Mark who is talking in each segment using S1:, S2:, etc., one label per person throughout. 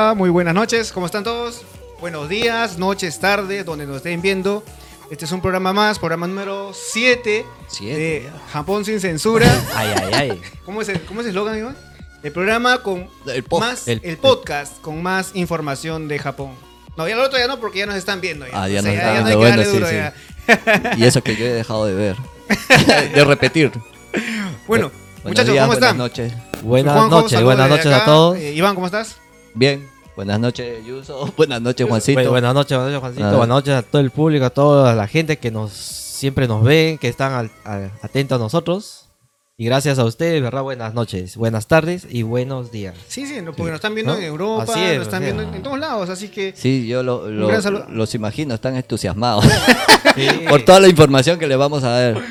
S1: hola, muy buenas noches, ¿cómo están todos? Buenos días, noches, tardes, donde nos estén viendo. Este es un programa más, programa número 7
S2: Siete,
S1: de
S2: ya.
S1: Japón sin censura.
S2: Ay, ay, ay.
S1: ¿Cómo es el cómo es el eslogan, Iván? El programa con
S2: El
S1: más, el,
S2: el-
S1: podcast con más información de Japón. No, ya el otro ya no, porque ya nos están viendo. Ya,
S2: Ah, ya
S1: O sea,
S2: nos están
S1: no hay
S2: viendo,
S1: que darle
S2: bueno,
S1: duro
S2: sí,
S1: ya.
S2: Y eso que yo he dejado de ver. de repetir.
S1: Bueno,
S2: Buenos
S1: muchachos,
S2: días,
S1: ¿cómo están?
S2: Buenas noches.
S3: Buenas noches, buenas noches a todos.
S1: Eh, Iván, ¿cómo estás?
S2: Bien. Buenas noches, Yuso. Buenas noches, Juancito.
S3: Bu- Buenas noches, buenas noches, Juancito.
S2: Ah.
S3: Buenas noches a todo el público, a toda la gente que nos siempre nos ve, que están al- atentos a nosotros. Y gracias a ustedes, ¿verdad? Buenas noches, buenas tardes y buenos días.
S1: Sí, sí, porque nos están viendo
S3: ¿No?
S1: en Europa,
S3: Así es,
S1: nos están
S3: o sea.
S1: viendo en, en todos lados, así que
S2: Sí, yo lo- los imagino, están entusiasmados por toda la información que le vamos a dar.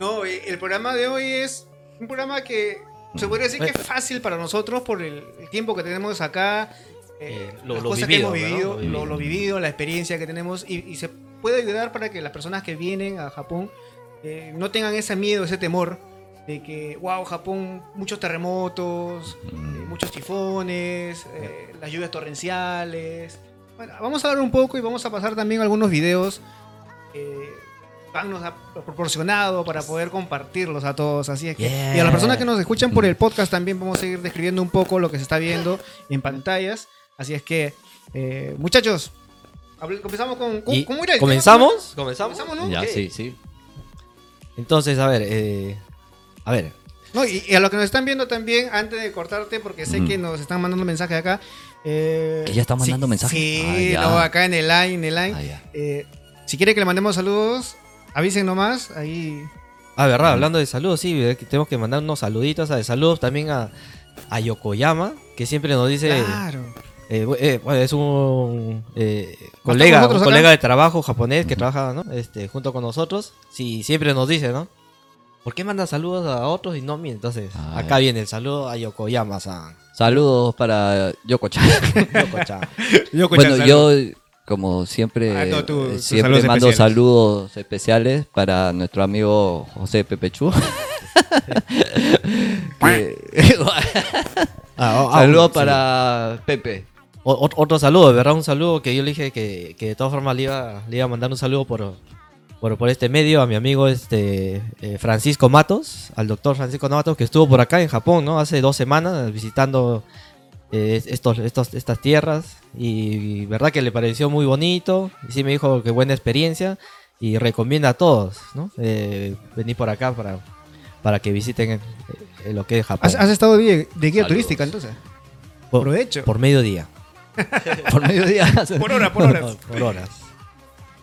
S1: no, el programa de hoy es un programa que se podría decir que es fácil para nosotros por el, el tiempo que tenemos acá, eh,
S3: Eh, lo-
S1: las
S3: lo
S1: cosas
S3: vivido,
S1: que hemos vivido,
S3: Lo
S1: lo,
S3: vivido.
S1: lo vivido, la experiencia que tenemos y, y se puede ayudar para que las personas que vienen a Japón eh, no tengan ese miedo, ese temor de que, wow, Japón, muchos terremotos, eh, muchos tifones, las lluvias torrenciales. Bueno, vamos a hablar un poco y vamos a pasar también algunos videos nos ha proporcionado para poder compartirlos a todos. Así es que, y a las personas que nos escuchan por el podcast también vamos a ir describiendo un poco lo que se está viendo en pantallas. Así es que, eh, muchachos, comenzamos con. ¿Cómo, era el tema?
S3: ¿Comenzamos? ¿Comenzamos?
S1: ¿no?
S2: Ya, sí, sí.
S3: Entonces, a ver, eh, a ver,
S1: No, y, y a los que nos están viendo también, antes de cortarte, porque sé
S2: Mm.
S1: que nos están mandando mensajes acá. eh,
S2: ¿Que ya están
S1: sí-
S2: mandando mensajes?
S1: Sí,
S2: Ah, ya.
S1: no, acá en el line, en el line.
S2: Ah.
S1: Eh, si quiere que le mandemos saludos, avisen nomás. Ahí.
S3: Ah, verdad, hablando de saludos, sí, eh, tenemos que mandar unos saluditos, a saludos también a, a Yokoyama, que siempre nos dice,
S1: Claro.
S3: eh, eh, bueno, es un eh, colega,
S1: nosotros
S3: un
S1: acá?
S3: colega de trabajo japonés que trabaja, ¿no? Este, junto con nosotros, sí, siempre nos dice, ¿no? ¿Por qué manda saludos a otros y no a mí? Entonces,
S2: Ah,
S3: acá viene el saludo a Yokoyama-san.
S2: Saludos para Yoko-chan.
S3: Yoko-chan.
S2: Bueno, yo, como siempre,
S1: Ah, no, tú, tus
S2: siempre
S1: saludos
S2: mando
S1: especiales.
S2: saludos especiales para nuestro amigo José Pepechu. Que-
S3: Ah, oh,
S2: saludos para Pepe.
S3: O- otro saludo, verdad, un saludo que yo le dije que, que de todas formas le iba, le iba a mandar un saludo por, por, por este medio a mi amigo este eh, Francisco Matos, al doctor Francisco Matos, que estuvo por acá en Japón, ¿no? Hace dos semanas visitando eh, estos, estos, estas tierras y, verdad que le pareció muy bonito y sí me dijo que buena experiencia y recomienda a todos, ¿no? Eh, venir por acá para, para que visiten eh, eh, lo que es Japón.
S1: ¿Has, has estado de, de guía
S2: Saludos.
S1: turística entonces?
S3: por,
S1: Provecho.
S3: por mediodía.
S2: Por mediodía.
S1: Por hora, por horas.
S3: Por horas.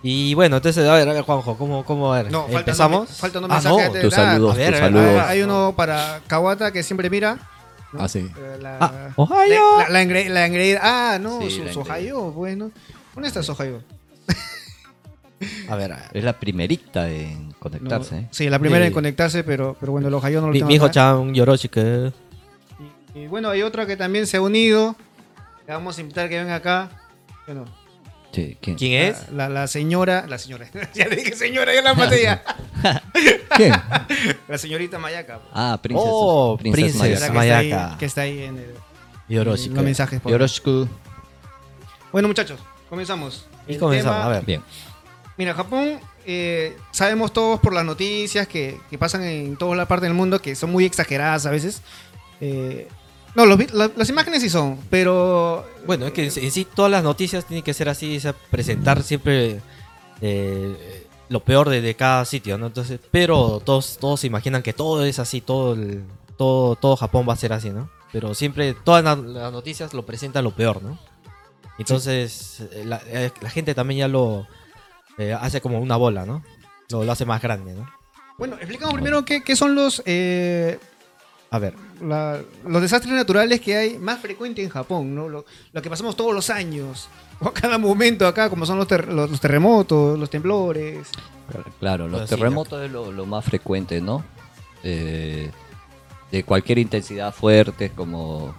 S3: Y bueno, entonces, a ver, a ver, Juanjo, ¿cómo, cómo a ver?
S1: No, falta
S3: ¿Empezamos?
S1: no- falta no
S3: Ah,
S1: mensaje
S3: no.
S1: antes de
S2: Tus saludos,
S3: a ver,
S2: tus
S3: a ver,
S2: saludos.
S1: Ah, hay uno para Kawata que siempre mira. ¿No?
S2: Ah, sí.
S1: Eh, La,
S3: Ah, Ohio.
S1: La, la, engre- la engreída- Ah, no,
S2: Sí,
S1: su,
S2: la
S1: su. Ohio, bueno. ¿Dónde está su Ohio?
S3: A ver.
S2: Es la primerita en
S1: No,
S2: conectarse. ¿eh?
S1: Sí, la primera
S3: Sí.
S1: en conectarse, pero, pero bueno, el Ohio no lo
S3: Mi,
S1: tengo
S3: mi hijo. Chan Yoroshike.
S1: Y, y bueno, hay otra que también se ha unido. Le vamos a invitar que venga acá. Bueno,
S2: Sí, ¿quién?
S3: ¿Quién es?
S1: La, la señora, la señora, ya le dije señora, ya la maté ya.
S2: ¿Quién?
S1: La señorita Mayaca.
S2: Ah, Princesa.
S3: Oh,
S2: Princesa
S3: Princesa
S1: que está, ahí,
S3: Mayaka.
S1: que está ahí en, el, en los mensajes. por-
S2: Yoroshiku.
S1: Bueno, muchachos, comenzamos.
S3: Y
S1: El
S3: comenzamos,
S1: tema-
S3: a ver.
S2: Bien.
S1: Mira, Japón, eh, sabemos todos por las noticias que, que pasan en toda la parte del mundo que son muy exageradas a veces. Eh, no, los la- las imágenes sí son, pero
S3: Bueno, es que en sí- todas las noticias tienen que ser así, o sea, presentar siempre eh, lo peor de, de cada sitio, ¿no? Entonces, pero todos, todos se imaginan que todo es así, todo, el- todo, todo Japón va a ser así, ¿no? Pero siempre todas las, noticias lo presentan lo peor, ¿no? Entonces, eh, la, eh, la gente también ya lo eh, hace como una bola, ¿no? Lo, lo hace más grande, ¿no?
S1: bueno, explicamos primero qué, qué son los, eh,
S3: A ver,
S1: la- los desastres naturales que hay más frecuentes en Japón, ¿no? Lo, lo que pasamos todos los años, o a cada momento acá, como son los, ter- los- los terremotos, los temblores.
S2: Claro, los
S3: sí,
S2: terremotos es lo, lo más frecuente, ¿no? Eh, de cualquier intensidad fuerte, como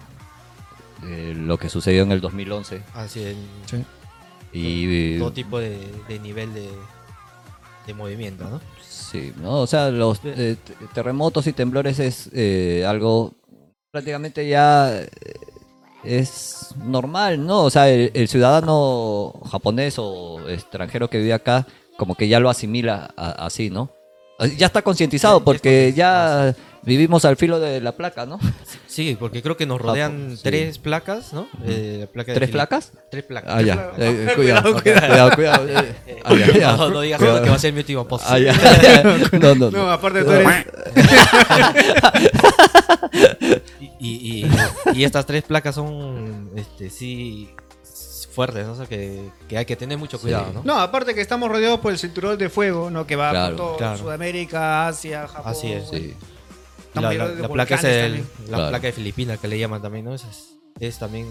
S2: eh, lo que sucedió en el 2011.
S3: así en
S2: Y
S3: todo tipo de, de nivel de, de movimiento, ¿no?
S2: sí, ¿no? O sea, los eh, terremotos y temblores es eh, algo prácticamente ya eh, es normal, ¿no? O sea, el, el ciudadano japonés o extranjero que vive acá, como que ya lo asimila a- así, ¿no? Ya está concientizado porque ya vivimos al filo de la placa, ¿no?
S3: Sí, porque creo que nos rodean
S2: Japón, sí.
S3: tres placas, ¿no? Eh, la placa de
S2: ¿Tres placas?
S3: Tres placas.
S2: Ah, ya. Eh,
S1: Cuidado,
S2: cuidado, cuidado, cuidado. eh. Ah, ya, ya.
S3: No, no digas
S2: Cuidado.
S3: eso que va a ser mi último post.
S2: Ah, ya, ya. No, no,
S1: No,
S2: no.
S1: aparte tú eres.
S3: Y, y, y- y estas tres placas son, este, sí, fuertes, ¿no? O sea, que, que hay que tener mucho cuidado, ¿no?
S1: No, aparte que estamos rodeados por el cinturón de fuego, ¿no? Que va
S2: Claro,
S1: por todo
S3: claro.
S1: Sudamérica, Asia, Japón.
S3: Así es.
S2: Sí.
S3: La, placa es el- la
S2: Claro.
S3: placa de Filipinas que le llaman también, ¿no? Es, es también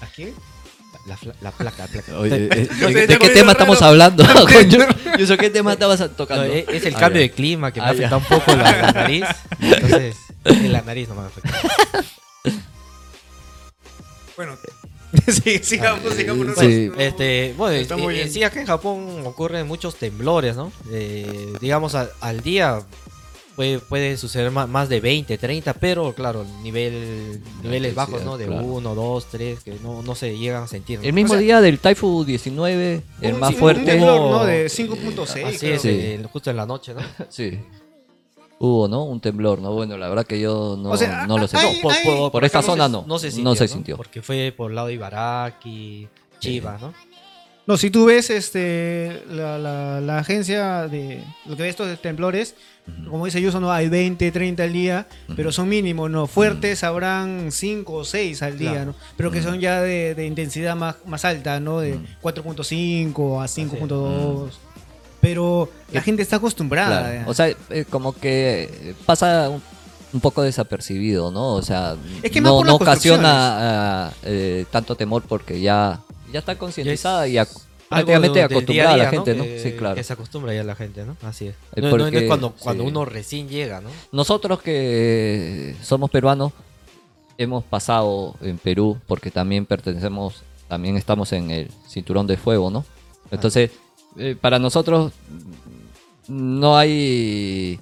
S1: ¿Aquí?
S3: la, la- la placa, la placa.
S2: Oye, eh,
S1: No
S2: ¿de,
S1: sé,
S2: de
S1: te
S2: qué tema estamos hablando? Yo sé qué tema estabas
S3: No,
S2: tocando.
S3: es, es el
S2: Ah,
S3: cambio
S2: ya.
S3: de clima que me
S2: Ah,
S3: afecta
S2: ya.
S3: un poco la, la nariz. Entonces, en la nariz no me afecta.
S1: Bueno, sí, sigamos, sigamos.
S2: Sí.
S1: sé.
S3: Este, bueno,
S1: Está muy
S3: en- sí acá en Japón ocurren muchos temblores, ¿no? Eh, digamos, al, al día puede, puede suceder más, de 20, 30, pero claro, nivel, niveles bajos, ¿no? De
S2: claro.
S3: 1, 2, 3, que no, no se llegan a sentir. ¿no?
S2: El mismo
S1: O sea-
S2: día del Taifu 19, el
S1: Un-
S2: más
S1: un
S2: fuerte.
S1: temblor,
S3: Hubo-
S1: ¿no? De 5.6.
S3: Así
S1: creo.
S3: es,
S2: Sí.
S3: justo en la noche, ¿no?
S2: Sí. Hubo, ¿no? Un temblor, ¿no? Bueno, la verdad que yo no,
S1: O sea,
S2: no lo sé.
S1: hay-
S2: No, por,
S1: hay-
S2: por- por esta zona
S3: se-
S2: no.
S3: No se sintió.
S2: No se sintió.
S3: Porque fue por el lado de Ibaraki, Chivas, ¿no?
S1: No, si tú ves este la, la, la agencia de lo que ve estos temblores, como dice Yuso, no hay 20, 30 al día, pero son mínimos, ¿no? Fuertes habrán 5 o 6 al día,
S3: Claro.
S1: ¿no? Pero que son ya de, de intensidad más, más alta, ¿no? De
S2: Mm.
S1: 4.5 a 5.2. Pero la gente está acostumbrada.
S2: Claro. O sea, eh, como que eh, pasa un, un poco desapercibido, ¿no? O sea,
S1: Es que más
S2: no, ocasiona eh, tanto temor porque ya, ya está concientizada y prácticamente acostumbrada a la gente, ¿no? Sí, claro.
S3: Que se acostumbra ya la gente, ¿no? Así es.
S2: Eh,
S3: No, es cuando, cuando
S2: sí.
S3: uno recién llega, ¿no?
S2: Nosotros que somos peruanos hemos pasado en Perú porque también pertenecemos, también estamos en el cinturón de fuego, ¿no? Entonces, eh, para nosotros no hay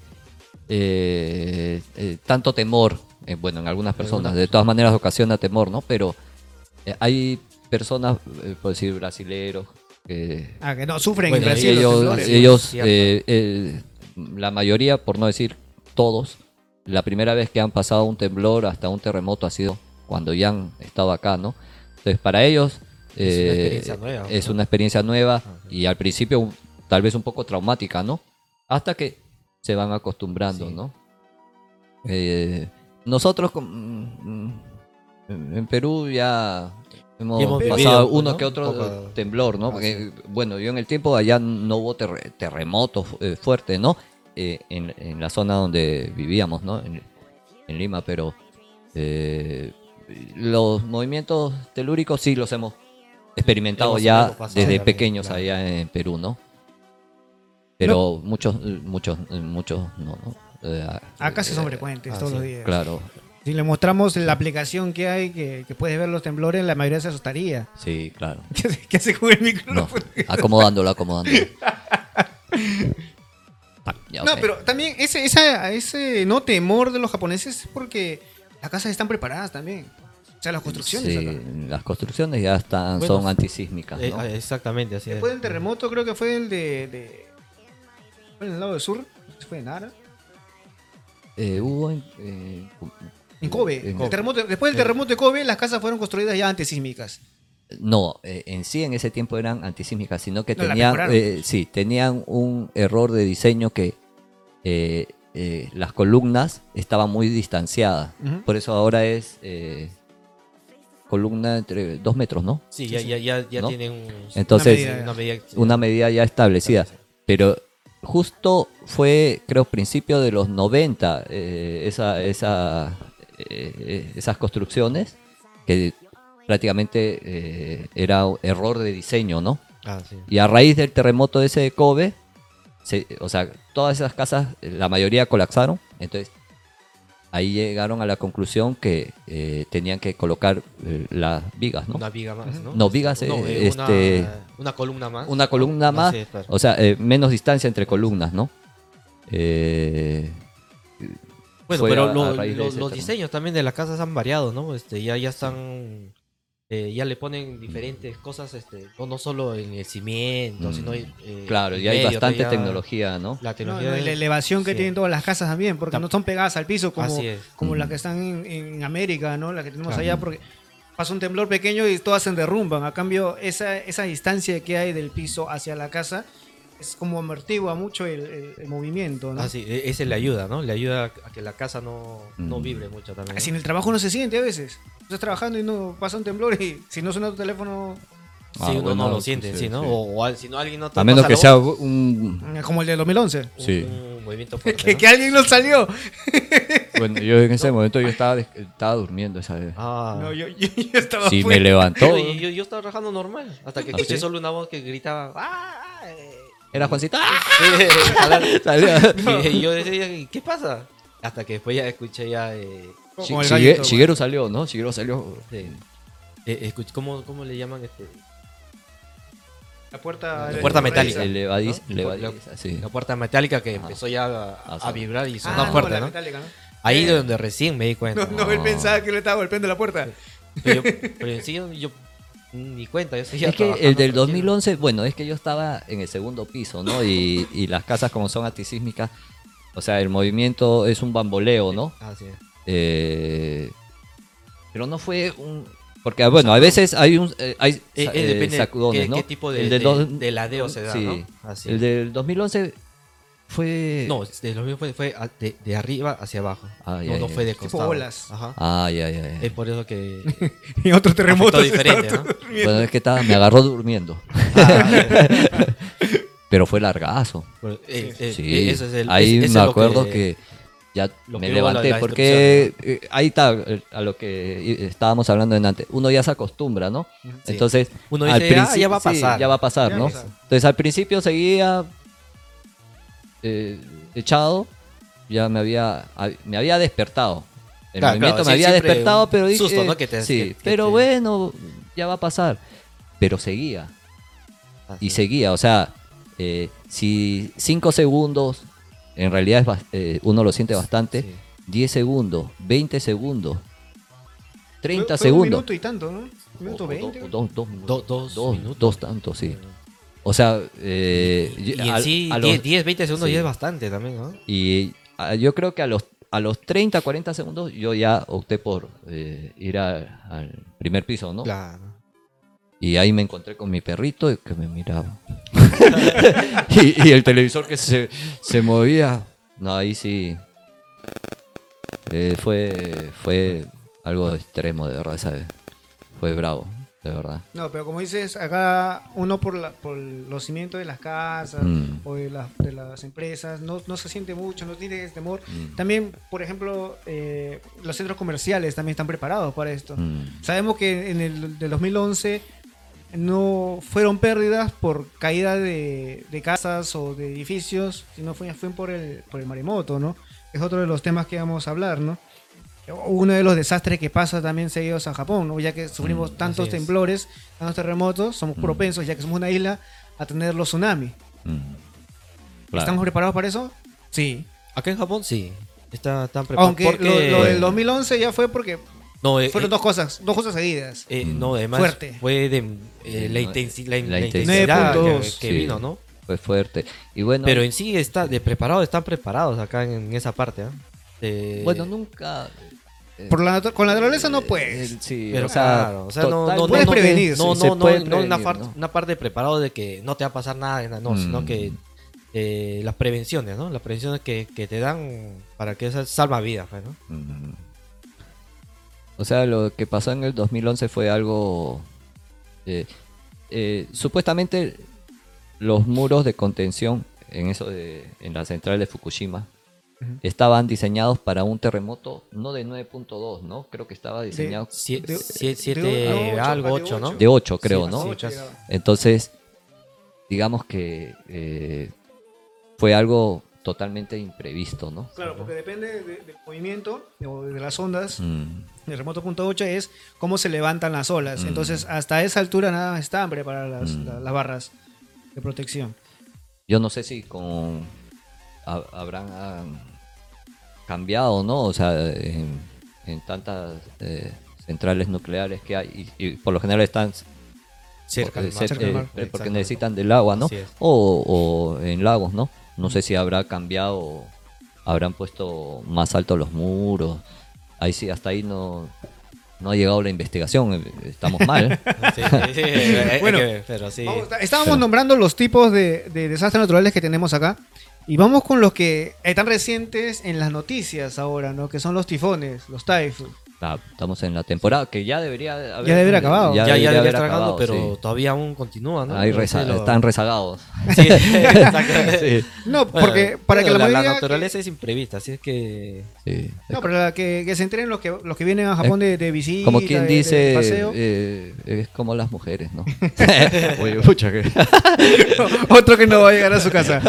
S2: eh, eh, tanto temor, bueno, en algunas personas, de todas maneras ocasiona temor, ¿no? Pero hay personas, eh, por decir, brasileros, que
S1: Ah, que no sufren
S3: Bueno,
S1: en Brasil los
S2: ellos, eh, eh, la mayoría, por no decir todos, la primera vez que han pasado un temblor hasta un terremoto ha sido cuando ya han estado acá, ¿no? Entonces, para ellos
S3: Es una experiencia nueva,
S2: es
S3: ¿no?
S2: una experiencia nueva
S3: Ajá.
S2: y al principio un- tal vez un poco traumática, ¿no? Hasta que se van acostumbrando,
S3: Sí.
S2: ¿no? Eh, nosotros con- mm, en en Perú ya hemos,
S3: hemos
S2: pasado
S3: vivido,
S2: uno
S3: ¿no?
S2: que otro
S3: poco-
S2: temblor, ¿no?
S3: Ah,
S2: Porque, bueno, yo en el tiempo allá no hubo terre- terremotos eh, fuertes, ¿no? Eh, en, en la zona donde vivíamos, ¿no? En, en Lima, pero eh, los movimientos telúricos sí los hemos experimentado
S3: Hemos-
S2: ya desde
S3: también,
S2: pequeños
S3: claro.
S2: allá en Perú, ¿no? Pero muchos, muchos, muchos no, ¿no? Eh,
S1: Acá sí
S2: eh,
S1: son frecuentes todos los días.
S2: Claro,
S1: Si le mostramos la aplicación que hay, que, que puedes ver los temblores, la mayoría se asustaría.
S2: sí, claro.
S1: ¿Qué hace, qué hace con el
S2: No,
S1: micrófono?
S2: acomodándolo, acomodándolo. Ah,
S1: No,
S2: ok.
S1: pero también ese, esa, ese no temor de los japoneses es porque las casas están preparadas también. O sea, las construcciones.
S2: Sí,
S1: acá.
S2: las construcciones ya están,
S3: Bueno,
S2: son antisísmicas,
S3: Eh,
S2: ¿no?
S3: exactamente, así es.
S1: Después del terremoto, creo que fue el de. de fue en el lado del sur, fue en Nara.
S2: Eh, hubo en, eh,
S1: En Kobe.
S2: en-
S1: El terremoto, después del terremoto de Kobe, las casas fueron construidas ya antisísmicas.
S2: No, eh, en sí en ese tiempo eran antisísmicas, sino que
S1: No,
S2: tenían, eh, sí, tenían un error de diseño que eh, eh, las columnas estaban muy distanciadas. Por eso ahora es eh, columna entre dos metros, ¿no?
S3: Sí, ya, ya, ya, ya
S2: ¿No?
S3: tienen un-
S2: Entonces,
S1: medida.
S3: una medida.
S2: una medida ya establecida. Pero justo fue, creo, principio de los 90, eh, esa, esa, eh, esas construcciones, que prácticamente eh, era error de diseño, ¿no?
S3: Ah, sí.
S2: Y a raíz del terremoto ese de Kobe, se- o sea, todas esas casas, la mayoría colapsaron, entonces ahí llegaron a la conclusión que eh, tenían que colocar eh, las vigas, ¿no?
S3: Una viga más, ¿no?
S2: No, vigas,
S3: No,
S2: eh, este-
S3: una, una columna más.
S2: Una columna
S3: Ah,
S2: más,
S3: sí, claro.
S2: o sea, menos distancia entre columnas, ¿no?
S3: Bueno, pero
S2: a-
S3: lo-
S2: a raíz de
S3: lo-
S2: ese
S3: los diseños también de las casas han variado, ¿no? Este, ya, ya están eh, ya le ponen diferentes cosas, este, no, no solo en el cimiento,
S2: Mm.
S3: sino eh,
S2: Claro, ya hay
S3: medio,
S2: bastante
S3: ya-
S2: tecnología, ¿no?
S3: La
S1: No,
S3: tecnología
S1: no, y la
S3: de-
S1: elevación que
S3: sí.
S1: tienen todas las casas también, porque
S3: Tam-
S1: no son pegadas al piso como, como
S2: Mm.
S1: las que están en, en América, ¿no? Las que tenemos
S3: Claro.
S1: allá, porque pasa un temblor pequeño y todas se derrumban. A cambio, esa, esa distancia que hay del piso hacia la casa es como amortigua mucho el, el- el movimiento, ¿no?
S3: Ah, sí, e- ese le ayuda, ¿no? Le ayuda a que la casa no, no
S2: Mm.
S3: vibre mucho también. ¿no?
S1: Así en el trabajo no se siente a veces. Estás trabajando y no pasa un temblor y si no suena tu teléfono,
S3: Sí,
S2: Ah,
S3: uno
S2: bueno,
S3: no lo siente,
S2: sí,
S3: sí, ¿no?
S2: sí.
S3: O, si no alguien no te
S2: A menos que sea un...
S1: como el de 2011.
S3: un,
S2: Sí.
S3: un movimiento fuerte,
S1: que,
S3: ¿no?
S1: que alguien nos salió.
S2: Bueno, yo en ese momento yo estaba, estaba durmiendo esa vez.
S3: Ah.
S1: No, yo, yo- yo estaba
S2: Sí, me
S1: fuera.
S2: levantó.
S3: Yo, yo, yo estaba trabajando normal, hasta que
S2: ¿Ah,
S3: escuché
S2: sí?
S3: solo una voz que gritaba. ¡Ah! eh".
S2: Era Juancito. ¡Ah! Salía.
S3: y yo decía, ¿qué pasa? Hasta que después ya escuché ya. Eh,
S1: Como el
S2: Shigue-
S1: gallito,
S2: Shigeru salió, ¿no? Shigeru salió.
S3: sí. Eh, escuch- ¿cómo, ¿Cómo le llaman este?
S1: La puerta,
S3: La puerta metálica.
S2: Elevadiz,
S3: ¿no?
S2: levadiza, sí.
S3: La puerta metálica que
S2: Ajá.
S3: empezó ya a,
S2: Ah, sí.
S3: vibrar y
S1: Ah,
S3: sonó
S1: no,
S3: fuerte,
S1: la
S3: ¿no?
S1: metálica, ¿no?
S3: Ahí
S1: Eh,
S3: es donde recién me di cuenta.
S1: No, no, él
S2: No.
S1: pensaba que le estaba golpeando la puerta.
S3: Pero, yo, pero en sí yo, yo ni cuenta. Yo seguía
S2: Es que el del
S3: tranquilo.
S2: 2011, bueno, es que yo estaba en el segundo piso, ¿no? Y, y las casas como son antisísmicas, o sea, el movimiento es un bamboleo, ¿no?
S3: Ah, sí.
S2: Eh, pero no fue un... Porque, bueno, a veces hay un eh, hay
S3: Eh, eh,
S2: eh, sacudones,
S3: qué,
S2: ¿no?
S3: qué tipo de,
S2: El
S3: de- de ladeo se da,
S2: sí.
S3: ¿no? Así.
S2: El del 2011 fue...
S3: No, de los míos fue, fue de, de arriba hacia abajo.
S2: Ah,
S3: no,
S2: ya,
S3: no
S2: ya.
S3: fue de
S1: Tipo
S3: costado.
S1: bolas.
S3: Ajá.
S2: Ah, ya, ya, ya.
S3: Es por eso que...
S1: Y otro terremoto.
S3: Diferente, ¿no?
S2: Bueno, es que estaba, me agarró durmiendo.
S3: Ah,
S2: Pero fue largazo.
S3: Bueno, eh, eh,
S2: Sí,
S3: eh, eso es el-
S2: ahí
S3: es-
S2: me acuerdo que, ya me
S3: la-
S2: levanté
S3: la
S2: porque eh, ahí está eh, a lo que estábamos hablando en antes. Uno ya se acostumbra, ¿no?
S3: Sí.
S2: Entonces,
S3: Uno
S2: al
S3: dice, "Ah,
S2: principio-
S3: ya va a
S2: sí,
S3: pasar".
S2: ya va a pasar,
S1: Ya
S2: ¿no?
S1: va a pasar.
S2: Entonces al principio seguía eh, echado, ya me había me había despertado. El
S3: Claro,
S2: movimiento
S3: claro,
S2: me había despertado, pero dije,
S3: susto, ¿no? que te-
S2: sí,
S3: que- que
S2: pero
S3: te-
S2: bueno, ya va a pasar. Pero seguía
S3: Así.
S2: y seguía. O sea, eh, si 5 segundos, en realidad es eh, uno lo siente bastante,
S3: Sí.
S2: 10 segundos, 20 segundos, 30
S1: Fue- fue Un
S2: segundos.
S1: minuto y tanto, ¿no? Un minuto
S2: O- o-
S1: veinte.
S2: o dos, dos,
S3: Do- dos
S2: dos,
S3: minutos.
S2: dos tantos, sí. O sea, eh,
S3: Y
S2: a-
S3: sí,
S2: a los-
S3: 10, 10, 20 segundos
S2: sí.
S3: ya es bastante también, ¿no?
S2: y a- yo creo que a los, a los 30, 40 segundos yo ya opté por eh, ir al primer piso, ¿no?
S3: Claro.
S2: Y ahí me encontré con mi perrito que me miraba. y, y el televisor que se, se movía. No, ahí sí. Eh, fue, fue algo extremo, de verdad, ¿sabes? Fue bravo, de verdad.
S1: No, pero como dices, acá uno por, la, por los cimientos de las casas
S2: Mm.
S1: o de, las- de las empresas no, no se siente mucho, no tiene ese temor.
S2: Mm.
S1: También, por ejemplo, eh, los centros comerciales también están preparados para esto.
S2: Mm.
S1: Sabemos que en el del 2011 no fueron pérdidas por caída de, de casas o de edificios, sino fue, fue por, el, por el maremoto, ¿no? Es otro de los temas que vamos a hablar, ¿no? Uno de los desastres que pasa también seguidos a Japón, ¿no? Ya que sufrimos
S2: Mm,
S1: tantos temblores, tantos terremotos, somos
S2: Mm.
S1: propensos, ya que somos una isla, a tener los tsunamis.
S2: Mm. Claro.
S1: ¿Estamos preparados para eso? Sí.
S3: Acá en Japón sí. Está, están preparados.
S1: Aunque
S3: porque-
S1: lo, lo del 2011 ya fue porque
S3: No, eh,
S1: fueron
S3: eh,
S1: dos cosas, dos cosas seguidas.
S3: eh, no, además
S1: Fuerte.
S3: fue de eh, la, intensi- la,
S2: la intensidad.
S3: intensidad que,
S1: 9.2,
S3: que
S2: sí.
S3: vino, ¿no?
S2: Fue fuerte. Y bueno,
S3: Pero en sí está de preparado, están preparados acá en, en esa parte, ¿ah?
S2: Bueno, nunca. Eh,
S1: Por la, natu- con la naturaleza no
S2: eh,
S1: puedes.
S2: sí,
S3: Pero
S2: o sea,
S3: claro, o sea, no, no, no,
S1: Puedes
S3: no,
S1: prevenir,
S3: no, no, no,
S2: puede
S3: no una, parte preparado de que no te va a pasar nada, no, sino
S2: Mm.
S3: que eh, las prevenciones, ¿no? Las prevenciones que, que te dan para que eso salva vidas, pues, ¿no?
S2: Mm. O sea, lo que pasó en el 2011 fue algo... eh, eh, supuestamente los muros de contención en eso de, en la central de Fukushima Estaban diseñados para un terremoto no de 9.2, ¿no? Creo que estaba diseñado
S3: Sie-
S1: De-
S3: sie-
S1: de-
S3: siete,
S1: de ocho,
S3: algo,
S1: de
S3: ocho, ¿no?
S1: ocho.
S2: de 8, creo,
S3: Sí,
S2: ¿no? Entonces, digamos que eh, fue algo totalmente imprevisto, ¿no?
S1: Claro, porque depende de- del movimiento o de las ondas.
S2: Mm,
S1: El remoto punto 8 es cómo se levantan las olas.
S2: Mm.
S1: Entonces, hasta esa altura nada más están preparadas las,
S2: Mm.
S1: la- las barras de protección.
S2: Yo no sé si con ha- habrán cambiado, ¿no? O sea, en, en tantas eh, centrales nucleares que hay y, y por lo general están
S3: Cerca del
S2: eh,
S3: mar.
S2: cer-
S1: cerca del mar.
S2: eh, porque necesitan del agua, ¿no? O, o en lagos, ¿no? No sé si habrá cambiado, habrán puesto más alto los muros. Ahí sí, hasta ahí no, no ha llegado la investigación. Estamos mal.
S3: Sí, sí, sí,
S1: Bueno,
S3: pero sí.
S1: Estábamos nombrando los tipos de, de desastres naturales que tenemos acá. Y vamos con los que están recientes en las noticias ahora, ¿no? Que son los tifones, los typhoons.
S2: Ah, estamos en la temporada que ya debería haber,
S1: Ya debería acabado.
S3: ya, ya
S2: debería
S3: debería
S2: haber
S3: estar acabando,
S2: acabado,
S3: pero
S2: sí.
S3: todavía aún continúa, ¿no?
S2: Ahí reza-
S3: lo-
S2: están rezagados.
S3: Sí, exactamente.
S2: Sí,
S1: No,
S3: Bueno,
S1: porque para que la,
S3: la,
S1: mayoría...
S3: naturaleza es imprevista, así es que
S2: sí.
S1: No, para que, que se enteren los que, los que vienen a Japón de, de visita,
S2: Como quien
S1: de- de
S2: dice,
S1: paseo.
S2: eh, es como las mujeres, ¿no? Oye, pucha, que...
S1: Otro que no va a llegar a su casa.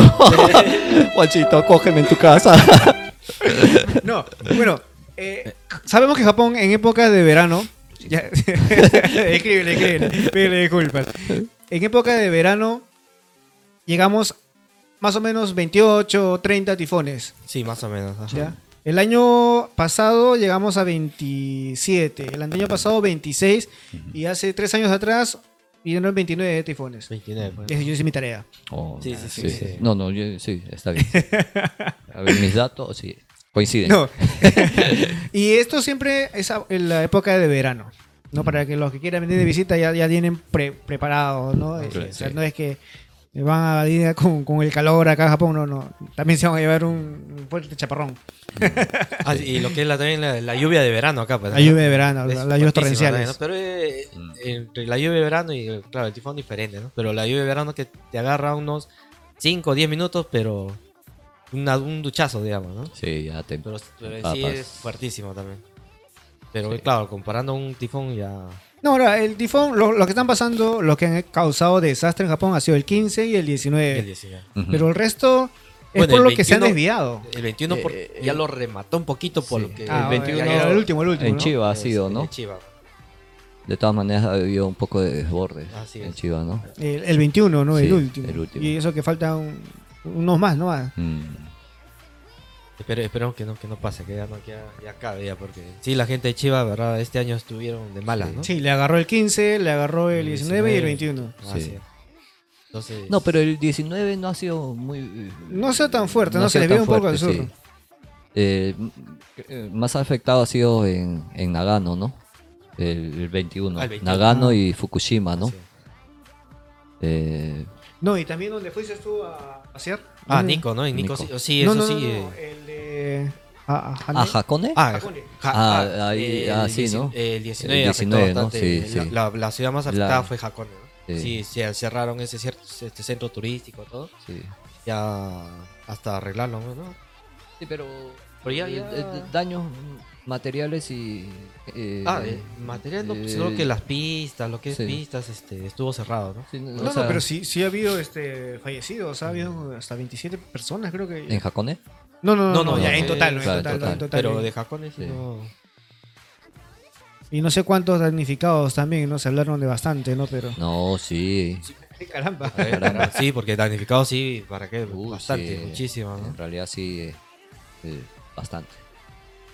S2: Juanchito, cógeme en tu casa.
S1: No, bueno, eh, sabemos que Japón en época de verano. Ya, escríbele, escríbele, pídele disculpas. En época de verano llegamos más o menos 28 o 30 tifones.
S3: sí, más o menos. ajá.
S1: ¿ya? El año pasado llegamos a 27, el año pasado 26 y hace tres años atrás vinieron 29 tifones.
S3: 29, pues.
S1: Yo hice mi tarea.
S2: Oh,
S3: Sí, sí, sí, sí.
S2: No, no, yo- sí, está bien. A ver, mis datos, sí, coinciden.
S1: No. y esto siempre es en la época de verano. ¿no? Para que los que quieran venir de visita ya, ya vienen pre- preparados, ¿no? Eh, o sea,
S2: sí.
S1: no es que van a venir con, con el calor acá a Japón, no, no. También se van a llevar un, fuerte chaparrón.
S3: Ah, y lo que es la, también la, la lluvia de verano acá, pues.
S1: La
S3: ¿no?
S1: lluvia de verano,
S3: Es
S1: la- las lluvias torrenciales.
S3: Pero eh, entre la lluvia de verano y, claro, el tifón diferente, ¿no? Pero la lluvia de verano que te agarra unos 5 o 10 minutos, pero una- un duchazo, digamos, ¿no?
S2: Sí, ya te...
S3: Pero, pero sí es fuertísimo también. Pero
S2: Sí.
S3: claro, comparando un tifón ya...
S1: No, ahora, el tifón, lo, lo que están pasando, lo que han causado desastre en Japón ha sido el 15 y el 19.
S3: el 19.
S2: Ujú.
S1: Pero el resto es
S3: Bueno,
S1: por lo que se han
S3: 21
S1: desviado.
S3: El 21 por-
S2: Eh,
S3: ya
S2: eh,
S3: lo remató un poquito por
S2: sí.
S3: lo que...
S1: Ah,
S2: el 21
S1: ya era el último, el último.
S2: en
S1: ¿no?
S2: Chiva ha sido, ¿no?
S3: de Chiva.
S2: De todas maneras ha habido un poco de desborde en. Chiva, ¿no?
S1: El, el 21, ¿no?
S2: Sí,
S1: el, último.
S2: el último.
S1: Y eso que faltan unos más, ¿no? Ah,
S2: Mm.
S3: Espero, esperemos que no, que no pase, que ya no que ya, ya acabe ya, porque sí, la gente de Chiva, ¿verdad? Este año estuvieron de malas, ¿no?
S1: Sí, le agarró el 15, le agarró el 19 y el 21.
S3: Así
S2: Sí.
S3: es. Entonces,
S2: No, pero el 19 no ha sido muy... eh,
S1: No sea tan fuerte, ¿no?
S2: ha
S1: Se le
S2: sido
S1: vio un poco al sur.
S2: sí. Eh, eh, más afectado ha sido en, en Nagano, ¿no? El, el 21.
S3: Ah, el 21.
S2: Nagano y Fukushima, ¿no?
S3: así es.
S2: Eh,
S1: No, y también donde fuiste tú a pasear.
S3: Ah,
S1: No,
S3: Nico, ¿no? En Nico,
S2: Nico.
S3: sí, sí,
S1: no,
S3: eso
S1: no,
S3: sí.
S1: no,
S3: eh.
S1: Ah, ah,
S2: ¿A Hakone?
S3: Ah,
S2: Ah, ahí- ah, sí,
S3: 19
S2: ¿no?
S3: El 19,
S2: El 19,
S3: afectó
S2: ¿no?
S3: bastante.
S2: Sí,
S3: La,
S2: sí.
S3: la- la ciudad más afectada
S2: La-
S3: fue Hakone, ¿no?
S2: Sí.
S3: Sí, se cerraron ese cierto, este centro turístico todo.
S2: Sí.
S3: Ya hasta arreglarlo, ¿no?
S2: Sí, pero...
S3: Pero ya-
S2: eh,
S3: ya-
S2: eh, daños materiales y... eh,
S3: ah, eh, material, no, pues,
S2: eh,
S3: solo que las pistas, lo que es
S2: sí.
S3: pistas, este, estuvo cerrado, ¿no?
S2: sí,
S1: No,
S2: o
S1: no,
S2: sea,
S1: pero sí, sí ha habido este, fallecidos, ha habido hasta 27 personas, creo que.
S2: ¿En Hakone?
S1: No, no, no,
S3: No,
S1: no,
S3: no,
S1: ya
S3: no,
S1: en total, no, en total,
S2: total.
S1: en total.
S3: Pero de Hakone sí
S2: Sí.
S3: no...
S1: Y no sé cuántos damnificados también, ¿no? Se hablaron de bastante, ¿no? Pero.
S2: No, sí.
S1: Caramba.
S3: Eh, sí, porque damnificado sí, ¿para qué?
S2: Uy,
S3: Bastante,
S2: sí.
S3: muchísimo, ¿no?
S2: En realidad sí, eh, eh, bastante.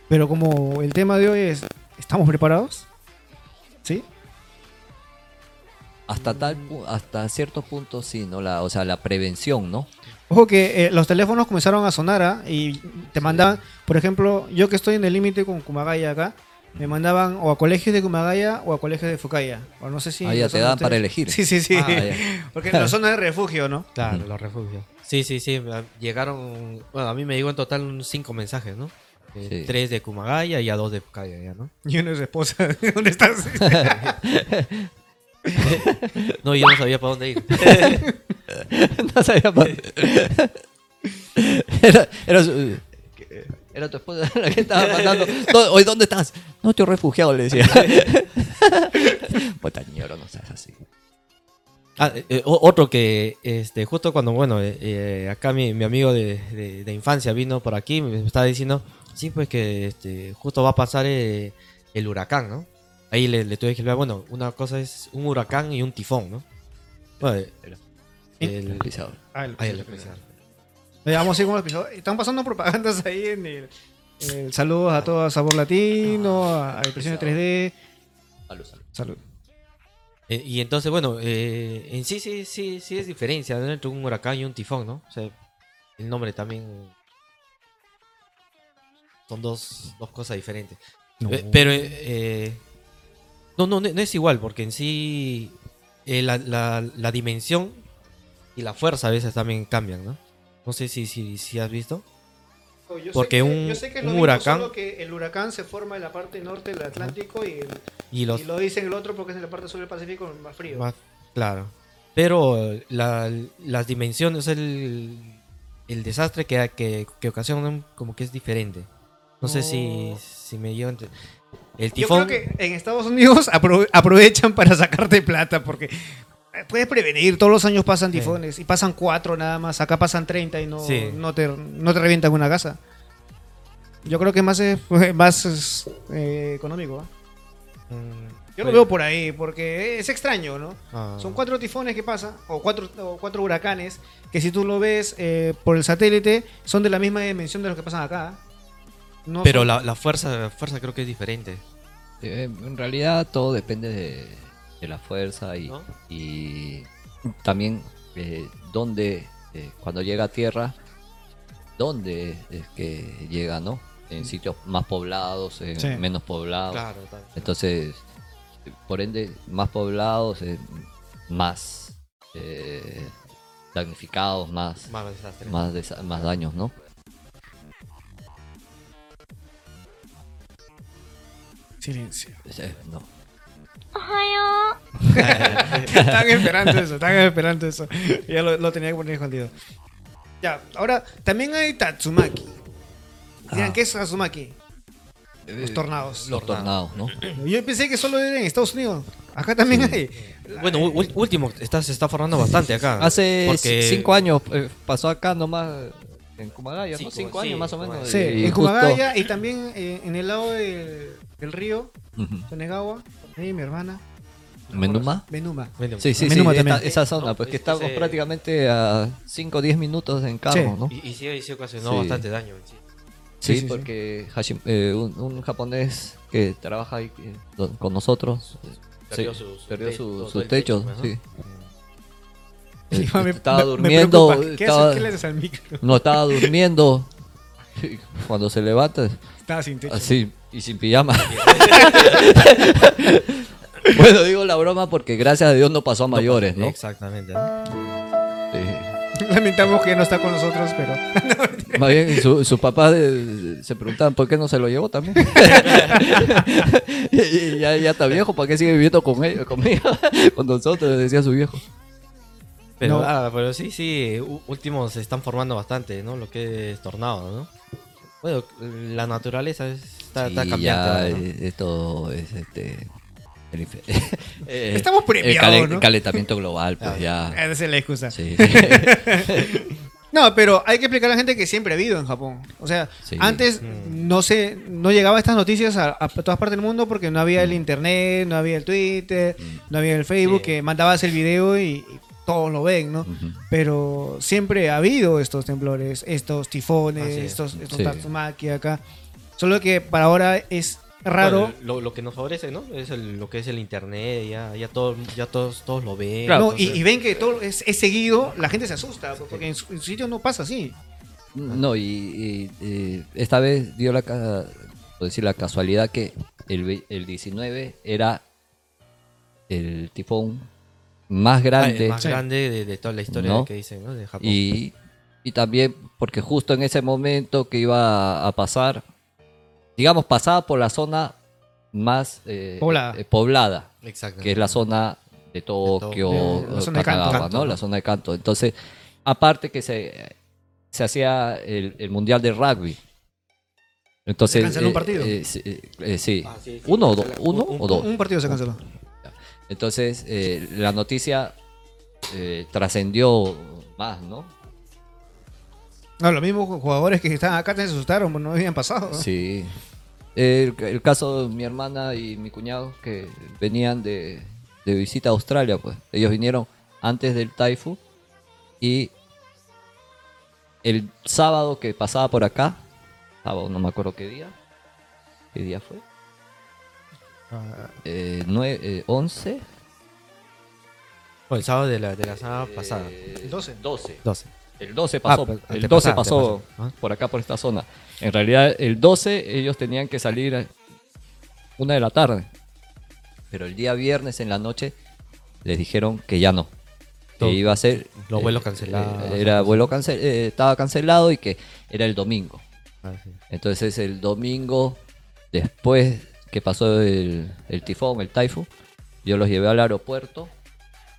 S1: Pero como el tema de hoy es. ¿Estamos preparados? ¿Sí?
S2: Hasta tal hasta cierto punto sí, ¿no? La, o sea, la prevención, ¿no?
S1: Ojo que eh, los teléfonos comenzaron a sonar ¿ah? y te mandaban, por ejemplo, yo que estoy en el límite con Kumagaya acá, me mandaban o a colegios de Kumagaya o a colegios de Fukaya. O no sé si.
S2: Ah, ya te dan para elegir.
S1: Sí, sí, sí.
S3: Ah.
S1: Porque en la zona de refugio, ¿no?
S3: Claro, los refugios. Sí, sí, sí. me- Llegaron. Bueno, a mí me llegó en total cinco mensajes, ¿no? Eh,
S2: Sí.
S3: Tres de Kumagaya y a dos de Fukaya, ya, ¿no?
S1: Y uno es esposa. ¿Dónde estás?
S3: No, yo no sabía para dónde ir.
S2: no sabía pa- era, era, su- era tu esposa la que estaba mandando. "¿Dó- Oye, ¿dónde estás? No, estoy refugiado, le decía. Puta ñoro, no seas así.
S3: Ah, eh, eh, otro que, este, justo cuando, bueno, eh, eh, acá mi, mi amigo de, de- de infancia vino por aquí, me estaba diciendo, sí, pues que este, justo va a pasar eh, el huracán, ¿no? Ahí le, le tuve que explicar, bueno, una cosa es un huracán y un tifón, ¿no? Bueno, eh, el,
S2: El pisador.
S1: Ah, el-
S3: ahí el especial.
S1: Ya, Vamos a ir con los episodios. Están pasando propagandas ahí en el, saludos a todos a Sabor Latino, a, a Impresiones 3D.
S2: Salud, salud.
S1: Salud.
S3: Eh, y entonces, bueno, eh, en sí, sí, sí, sí es diferencia ¿no? entre un huracán y un tifón, ¿no? O sea, el nombre también son dos, dos cosas diferentes. Pero, eh, eh, no, no, no es igual, porque en sí eh, la, la- la dimensión y la fuerza a veces también cambian, ¿no? No sé si, si, si has visto.
S1: Oh, yo sé
S3: Porque
S1: que-
S3: un-
S1: yo sé que es
S3: un
S1: lo mismo,
S3: huracán-
S1: solo que el huracán se forma en la parte norte del Atlántico y, el-
S3: Y los
S1: y lo dicen el otro porque es en la parte sur del Pacífico más frío.
S3: más, claro. Pero la- las dimensiones, el, el desastre que, que, que ocasionan como que es diferente. No sé si, si me llevo El
S1: Yo
S3: tifón...
S1: creo que en Estados Unidos apro- aprovechan para sacarte plata porque eh, puedes prevenir. Todos los años pasan
S3: Sí.
S1: tifones y pasan cuatro nada más. Acá pasan 30 y no,
S3: Sí.
S1: no, te, no te revientan una casa. Yo creo que más es más es, eh, económico. ¿ah?
S3: mm,
S1: Yo
S3: pues-
S1: lo veo por ahí porque es extraño, ¿no?
S3: ah,
S1: Son cuatro tifones que pasan, o cuatro, o cuatro huracanes, que si tú lo ves eh, por el satélite, son de la misma dimensión de los que pasan acá. No
S3: Pero
S1: son-
S3: la, la fuerza, la fuerza creo que es diferente.
S2: Eh, en realidad todo depende de, de la fuerza y,
S3: ¿No?
S2: y también eh, dónde, eh, cuando llega a tierra, dónde es que llega, ¿no? En sitios más poblados, en
S1: Sí.
S2: menos poblados.
S3: Claro, tal.
S2: Entonces, por ende, más poblados, eh, más eh, damnificados, más,
S3: Más
S2: más, desa- más daños, ¿no?
S1: Silencio.
S2: Eh, no.
S1: están esperando eso, están esperando eso. Ya lo, lo tenía que poner escondido. Ya, ahora también hay Tatsumaki. Dirán,
S2: Ah.
S1: ¿qué es Tatsumaki? Los
S2: Eh,
S1: tornados.
S2: Los tornados, ¿no?
S1: Yo pensé que solo era en Estados Unidos. Acá también hay.
S3: Bueno, último, está, se está formando bastante acá.
S2: Hace
S3: Porque-
S2: cinco años eh, pasó acá nomás en Kumagaya, ¿no?
S3: Cinco,
S2: Cinco
S3: sí,
S2: años más o menos.
S1: Sí,
S2: y
S1: en
S2: justo-
S1: Kumagaya y también eh, en el lado del, del río. Tonegawa, ahí mi hermana.
S2: ¿Menuma?
S1: Menuma.
S3: Bueno,
S2: Sí, sí, sí,
S1: Menuma
S2: esta-
S1: también.
S2: esa zona,
S3: No,
S2: pues que
S3: es-
S2: estamos
S3: ese-
S2: prácticamente a 5 o 10 minutos en carro,
S1: Sí.
S2: ¿no?
S3: Y, y sí, y sí ocasionó
S2: Sí.
S3: bastante daño. sí.
S2: Sí,
S1: Sí, sí, sí.
S2: porque Hashim- eh, un, un japonés que trabaja ahí eh, con nosotros eh,
S3: Perdió
S2: sí,
S3: su- su
S2: perdió
S3: te-
S2: su, su techo,
S3: techo, ¿no?
S2: sí.
S1: Me-
S2: estaba
S1: me-
S2: durmiendo.
S1: ¿Qué,
S2: estaba-
S1: haces? ¿Qué le haces al micro?
S2: no estaba durmiendo. Cuando se levanta,
S1: Estaba sin techo.
S2: así y sin pijama. bueno, digo la broma porque gracias a Dios no pasó a mayores, ¿no?
S3: Exactamente.
S1: Lamentamos que no está con nosotros, pero.
S2: Más bien, su, su papá eh, se preguntaban por qué no se lo llevó también. y, y ya, ya está viejo, ¿para qué sigue viviendo con él, conmigo? con nosotros, decía su viejo.
S3: Pero,
S1: No.
S3: ah, pero sí, sí, últimos se están formando bastante, ¿no? Lo que es tornado, ¿no? Bueno, la naturaleza es- está, está
S2: Sí,
S3: cambiante.
S2: ya
S3: ahora, ¿no?
S2: esto es este. El, eh,
S1: Estamos
S2: el
S1: premiados,
S2: calen-
S1: ¿no?
S2: calentamiento global, pues
S3: Ah,
S2: ya.
S1: Esa es la excusa.
S2: Sí.
S1: No, pero hay que explicar a la gente que siempre ha habido en Japón. O sea,
S2: Sí.
S1: antes
S3: Mm.
S1: no se, no llegaba estas noticias a, a todas partes del mundo porque no había el internet, no había el Twitter,
S2: Mm.
S1: no había el Facebook,
S3: Sí.
S1: que mandabas el video y, y todos lo ven, ¿no? Pero siempre ha habido estos temblores, estos tifones,
S3: es.
S1: estos, estos
S2: Sí.
S1: Tatsumaki acá. Solo que para ahora es raro.
S3: Bueno, lo, lo que nos favorece, ¿no? Es el- lo que es el internet, ya, ya, todo, ya todos, todos lo ven.
S2: Claro,
S1: No, y, ven que todo es, es seguido, la gente se asusta, porque en su, en su sitio no pasa así.
S2: No, y, y- y esta vez dio la, decir, la casualidad que el, el 19 era el tifón más
S3: Ah, el
S2: grande.
S3: más
S1: Sí.
S3: grande de, de toda la historia
S2: ¿No?
S3: que dicen, ¿no? De Japón.
S2: Y, y también porque justo en ese momento que iba a pasar, digamos, pasaba por la zona más eh,
S1: Poblada.
S2: eh, poblada,
S3: Exacto.
S2: que es la zona de Tokio,
S1: De- la zona de.
S2: Kanagawa,
S3: Kanto,
S2: ¿no?
S3: ¿no?
S2: La zona de Kanto. Entonces, aparte que se, se hacía el, el mundial de rugby. Entonces,
S1: Se canceló un partido.
S2: eh, sí, eh, eh, sí.
S3: Ah, sí, sí,
S2: uno o, do- uno
S3: un-
S2: o dos.
S1: Un partido se canceló.
S2: Entonces, eh, la noticia eh, trascendió más, ¿no?
S1: No, los mismos jugadores que estaban acá se asustaron, porque no habían pasado. ¿no?
S2: Sí. El, el caso de mi hermana y mi cuñado que venían de, de visita a Australia, pues. Ellos vinieron antes del Taifu y el sábado que pasaba por acá, sábado, no me acuerdo qué día. ¿Qué día fue?
S1: Ah,
S2: Eh, nue- eh, 11.
S3: O el sábado de la, de la semana pasada.
S2: Eh,
S1: 12.
S2: 12.
S3: 12.
S2: El 12 pasó,
S3: Ah, pues,
S2: el
S3: antepasada,
S2: 12 pasó.
S3: Ah.
S2: por acá, por esta zona. En realidad, el 12 ellos tenían que salir a una de la tarde. Pero el día viernes en la noche les dijeron que ya no. Que iba a ser...
S3: los vuelos cancelados.
S2: eh, era vuelo cancel, eh, estaba cancelado y que era el domingo.
S3: Ah, sí.
S2: Entonces el domingo, después que pasó el, el tifón, el taifu, yo los llevé al aeropuerto.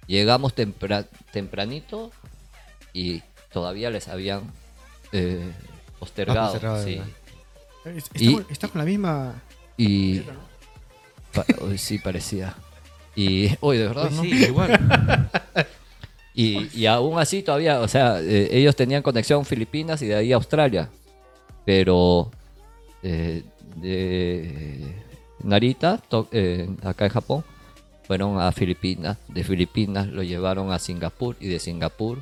S2: Llegamos tempra- tempranito y todavía les habían eh, postergado.
S3: Ah, postergado,
S2: sí.
S3: ¿verdad?
S1: Está,
S2: Y-
S1: con, está con la misma.
S2: Y pa- hoy sí parecía. Y hoy de verdad,
S3: Pues
S2: ¿no?
S3: sí, igual.
S2: Y, y aún así todavía, o sea, eh, ellos tenían conexión Filipinas y de ahí a Australia. Pero eh, de Narita, to- eh, acá en Japón, fueron a Filipinas. De Filipinas lo llevaron a Singapur y de Singapur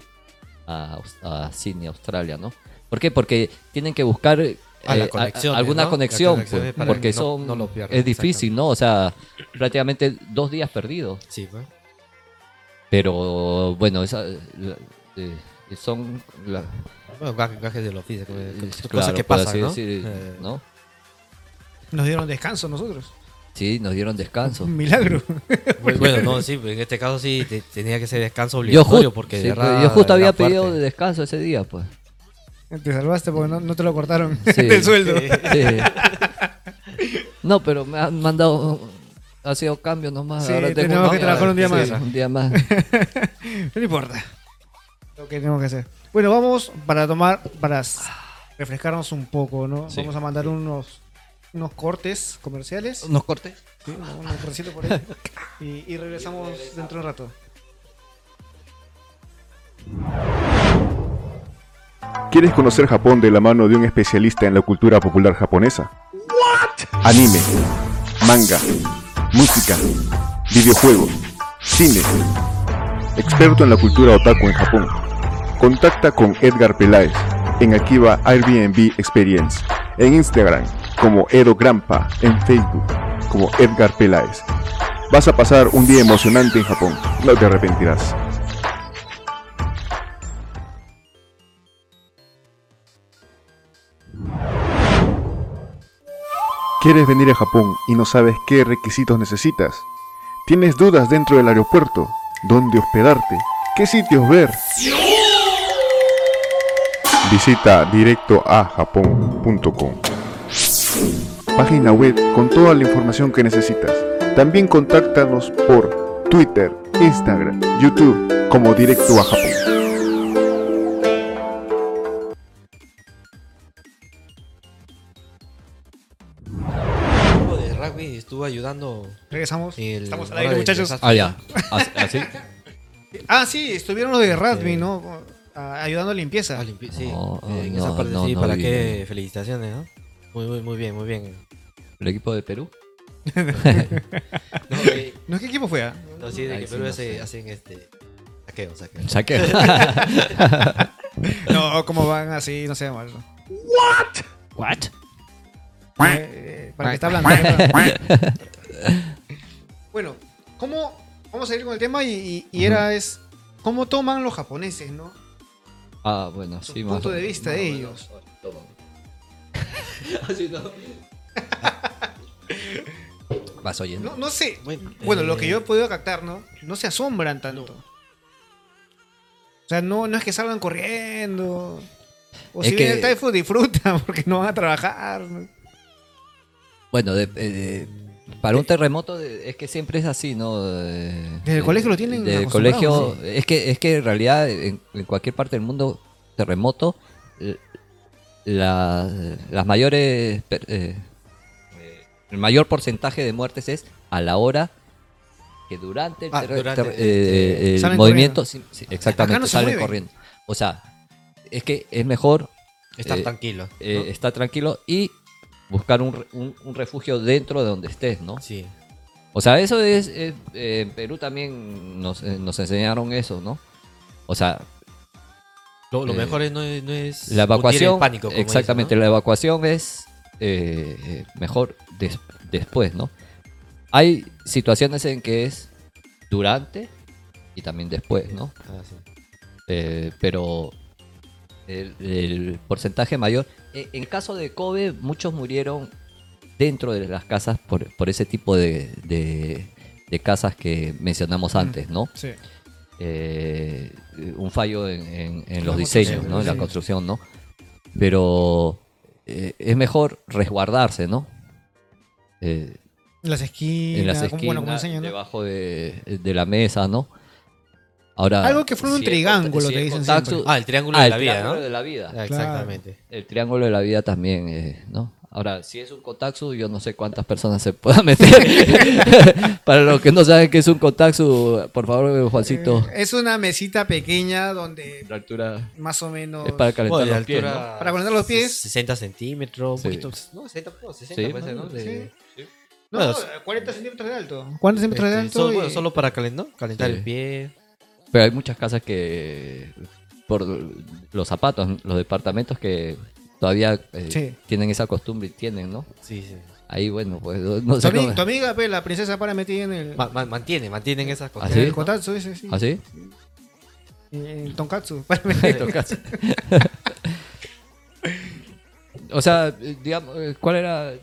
S2: a, a Sydney, Australia, ¿no? ¿Por qué? Porque tienen que buscar eh, a- alguna
S3: ¿no?
S2: conexión, pues, porque
S3: que no-
S2: son
S3: no
S2: es difícil, ¿no? O sea, prácticamente dos días perdidos.
S3: Sí, pues.
S2: Pero bueno, esa, la- eh, son la-
S3: Bueno, gajes, del oficio. que- que-
S2: es
S3: cosas que
S2: por
S3: pasan, Eh,
S2: ¿no?
S1: Nos dieron descanso nosotros.
S2: Sí, nos dieron descanso.
S1: Un milagro.
S3: Bueno, bueno, no, sí, en este caso sí te- tenía que ser descanso
S2: Yo,
S3: obligatorio porque
S2: sí,
S3: de verdad
S2: yo justo había pedido de descanso ese día, pues.
S1: Te salvaste porque no, no te lo cortaron
S2: Sí.
S1: del sueldo.
S2: Sí. No, pero me han mandado. Ha sido cambio nomás.
S1: Sí,
S2: Ahora tengo
S1: tenemos que trabajar un día
S2: sí,
S1: más.
S2: Un día más.
S1: No importa. Lo que tenemos que hacer. Bueno, vamos para tomar, para refrescarnos un poco, ¿no?
S2: Sí.
S1: Vamos a mandar unos, unos cortes comerciales.
S2: ¿Unos cortes?
S1: Sí, por ahí. Y, y regresamos dentro de un rato.
S4: ¿Quieres conocer Japón de la mano de un especialista en la cultura popular japonesa? Anime, manga, música, videojuegos, cine. Experto en la cultura otaku en Japón. Contacta con Edgar Peláez en Akiba Airbnb Experience, en Instagram como Edo Grampa, en Facebook como Edgar Peláez. Vas a pasar un día emocionante en Japón, no te arrepentirás. ¿Quieres venir a Japón y no sabes qué requisitos necesitas? ¿Tienes dudas dentro del aeropuerto? ¿Dónde hospedarte? ¿Qué sitios ver? Visita directoajapón.com Página web con toda la información que necesitas. También contáctanos por Twitter, Instagram, YouTube como Directo a Japón.
S3: De rugby estuvo ayudando
S1: Regresamos.
S3: el
S1: Estamos al aire, muchachos.
S3: desastre.
S2: Ah, ya. Así.
S1: Ah, sí, estuvieron los de Radmi,
S3: Sí.
S1: ¿no? Ah, ayudando a limpieza.
S3: Ah, limpi- sí,
S2: No,
S3: en
S2: no,
S3: esa parte
S2: no,
S3: sí,
S2: no
S3: para
S2: vi.
S3: qué felicitaciones, ¿no? Muy, muy, muy bien, muy bien.
S2: El equipo de Perú.
S3: No, eh,
S1: ¿No qué equipo fue? ah?
S3: no, sí, de que
S2: sí
S3: Perú
S2: no
S3: hace- hacen este saqueo, saqueo.
S2: Saque.
S1: No, ¿cómo van así? No sé mal.
S2: What?
S1: Eh, eh, para que está hablando. bueno, ¿cómo vamos a ir con el tema? Y, y- y era es cómo toman los japoneses, ¿no?
S2: Ah, bueno, sí,
S1: punto
S2: más o
S1: de vista
S2: Más
S1: de ellos.
S2: menos. Así no. Vas oyendo.
S1: No, no sé.
S3: Bueno,
S1: Bueno, lo que yo he podido captar, ¿no? No se asombran tanto. O sea, no, no es que salgan corriendo. O
S2: Es
S1: si viene
S2: que-
S1: el Taifu, disfrutan porque no van a trabajar. ¿no?
S2: Bueno, de- eh, para un terremoto de- es que siempre es así, ¿no?
S1: Desde el colegio lo tienen
S2: Desde el colegio, es que es que en realidad en, en cualquier parte del mundo terremoto eh, la- las mayores eh, el mayor porcentaje de muertes es a la hora que durante el,
S3: Ah, durante,
S2: eh, el movimiento sí, sí,
S1: Acá
S2: exactamente
S1: no
S2: salen corriendo. O sea, es que es mejor
S3: Estar
S2: eh,
S3: tranquilo. ¿no?
S2: estar tranquilo y buscar un, re- un- un refugio dentro de donde estés, ¿no?
S3: Sí.
S2: O sea, eso es, es- eh, en Perú también nos, eh, nos enseñaron eso, ¿no? O sea,
S3: Lo, lo
S2: Eh,
S3: mejor es no, es- no es
S2: La evacuación,
S3: el pánico, como
S2: exactamente, la evacuación es eh, eh, mejor des- después, ¿no? Hay situaciones en que es durante y también después, ¿no?
S3: Ah, sí.
S2: Eh, pero el, el porcentaje mayor, e- en caso de Kobe, muchos murieron dentro de las casas por, por ese tipo de, de- de casas que mencionamos antes, ¿no?
S1: Sí.
S2: Eh, un fallo en, en- en los
S1: La
S2: diseños,
S1: construcción,
S2: ¿no? En la construcción, ¿no? Pero eh, es mejor resguardarse, ¿no? Eh,
S1: En las esquinas.
S2: en las
S1: como-
S2: esquinas,
S1: bueno, como enseñan, ¿no?
S2: debajo de, de la mesa, ¿no? Ahora,
S1: Algo que forma un
S2: si es
S1: triángulo,
S2: cont-
S1: te dicen
S2: contacto-
S1: siempre.
S3: Ah, el triángulo
S2: Ah,
S3: de
S2: el
S3: la vida,
S2: triángulo
S3: ¿no?
S2: de la vida.
S3: Exactamente.
S2: El triángulo de la vida también, eh, ¿no? Ahora, si es un contacto, yo no sé cuántas personas se puedan meter. Para los que no saben qué es un contacto, por favor, Juancito.
S1: Eh, es una mesita pequeña donde
S2: La altura
S1: más o menos.
S2: es para calentar
S3: Bueno,
S2: los pies, ¿no?
S1: Para calentar los pies.
S3: 60 centímetros,
S2: Sí.
S3: un poquito. No, 60, no, 60
S2: Sí,
S3: parece, ¿no?
S2: ¿no?
S3: De-
S1: No,
S3: Bueno,
S1: 40 centímetros de alto. 40 centímetros de
S3: este,
S1: alto.
S3: solo,
S1: y-
S3: bueno, solo para calentar, ¿no? calentar
S2: Sí.
S3: el pie.
S2: Pero hay muchas casas que, por los zapatos, los departamentos que todavía eh,
S1: Sí.
S2: tienen esa costumbre y tienen, ¿no?
S3: Sí, sí.
S2: Ahí, bueno, pues no
S1: Tu,
S2: sé cómo-
S1: tu amiga, pues, la princesa para metida en el,
S3: Ma- ma- mantiene, mantienen esas cosas.
S2: ¿Ah, sí?
S1: el kotatsu ese, sí.
S2: ¿Ah, sí?
S1: En el tonkatsu. para meter.
S2: En todo caso. o sea, eh, digamos, eh, ¿cuál era?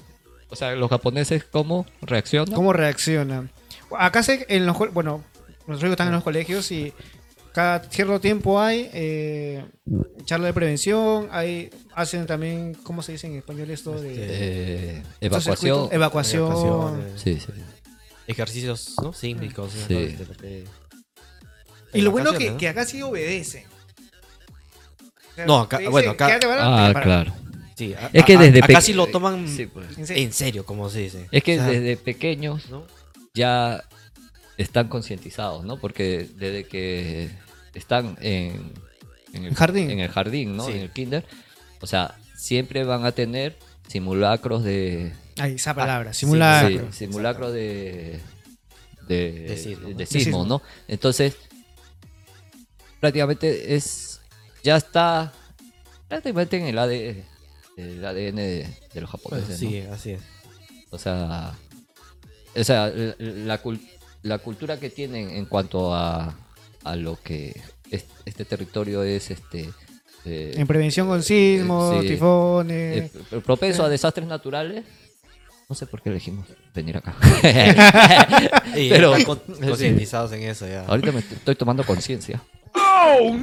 S2: O sea, los japoneses, ¿cómo reaccionan?
S1: ¿Cómo reacciona? Acá sé, en los, bueno, nuestros hijos están en los colegios y cada cierto tiempo hay eh, charla de prevención, hay, hacen también, ¿cómo se dice en español esto? De,
S2: Eh, evacuación.
S1: Evacuación.
S3: Evacuación, eh,
S2: Sí, sí.
S3: Ejercicios ¿no? sísmicos.
S2: Sí.
S3: De- de-
S1: Y lo bueno que,
S3: ¿no?
S1: que acá sí obedece. O sea,
S3: No, acá-
S1: dice,
S3: bueno, acá-
S1: "Quédate parado,
S2: Ah,
S1: parado".
S2: claro.
S3: Sí, a-
S2: Es que
S3: a-
S2: desde
S3: acá sí lo toman
S2: Sí, pues.
S1: En serio.
S3: en serio, como se dice.
S2: Es que
S3: O sea,
S2: desde pequeños
S3: ¿no?
S2: ya están concientizados, ¿no? Porque desde que están en, en el
S1: Jardín.
S2: en el jardín, ¿no?
S3: Sí.
S2: En el kinder, o sea, siempre van a tener simulacros de
S1: Ahí, esa
S3: Ah,
S1: palabra,
S3: sí,
S1: simulacro.
S2: sí, de de,
S3: De sismo, ¿no?
S2: de sismo. ¿no? Entonces prácticamente es ya está prácticamente en el ADN, el ADN de, los japoneses, ¿no?
S3: sí, así es.
S2: O sea, o sea la, la la cultura que tienen en cuanto a, a lo que es- este territorio es este eh,
S1: En prevención con sismos,
S2: Sí.
S1: tifones.
S2: eh, propenso a desastres naturales. No sé por qué elegimos venir acá.
S3: Y
S2: Pero-
S3: concientizados en eso ya.
S2: Ahorita me estoy tomando conciencia. ¡Oh,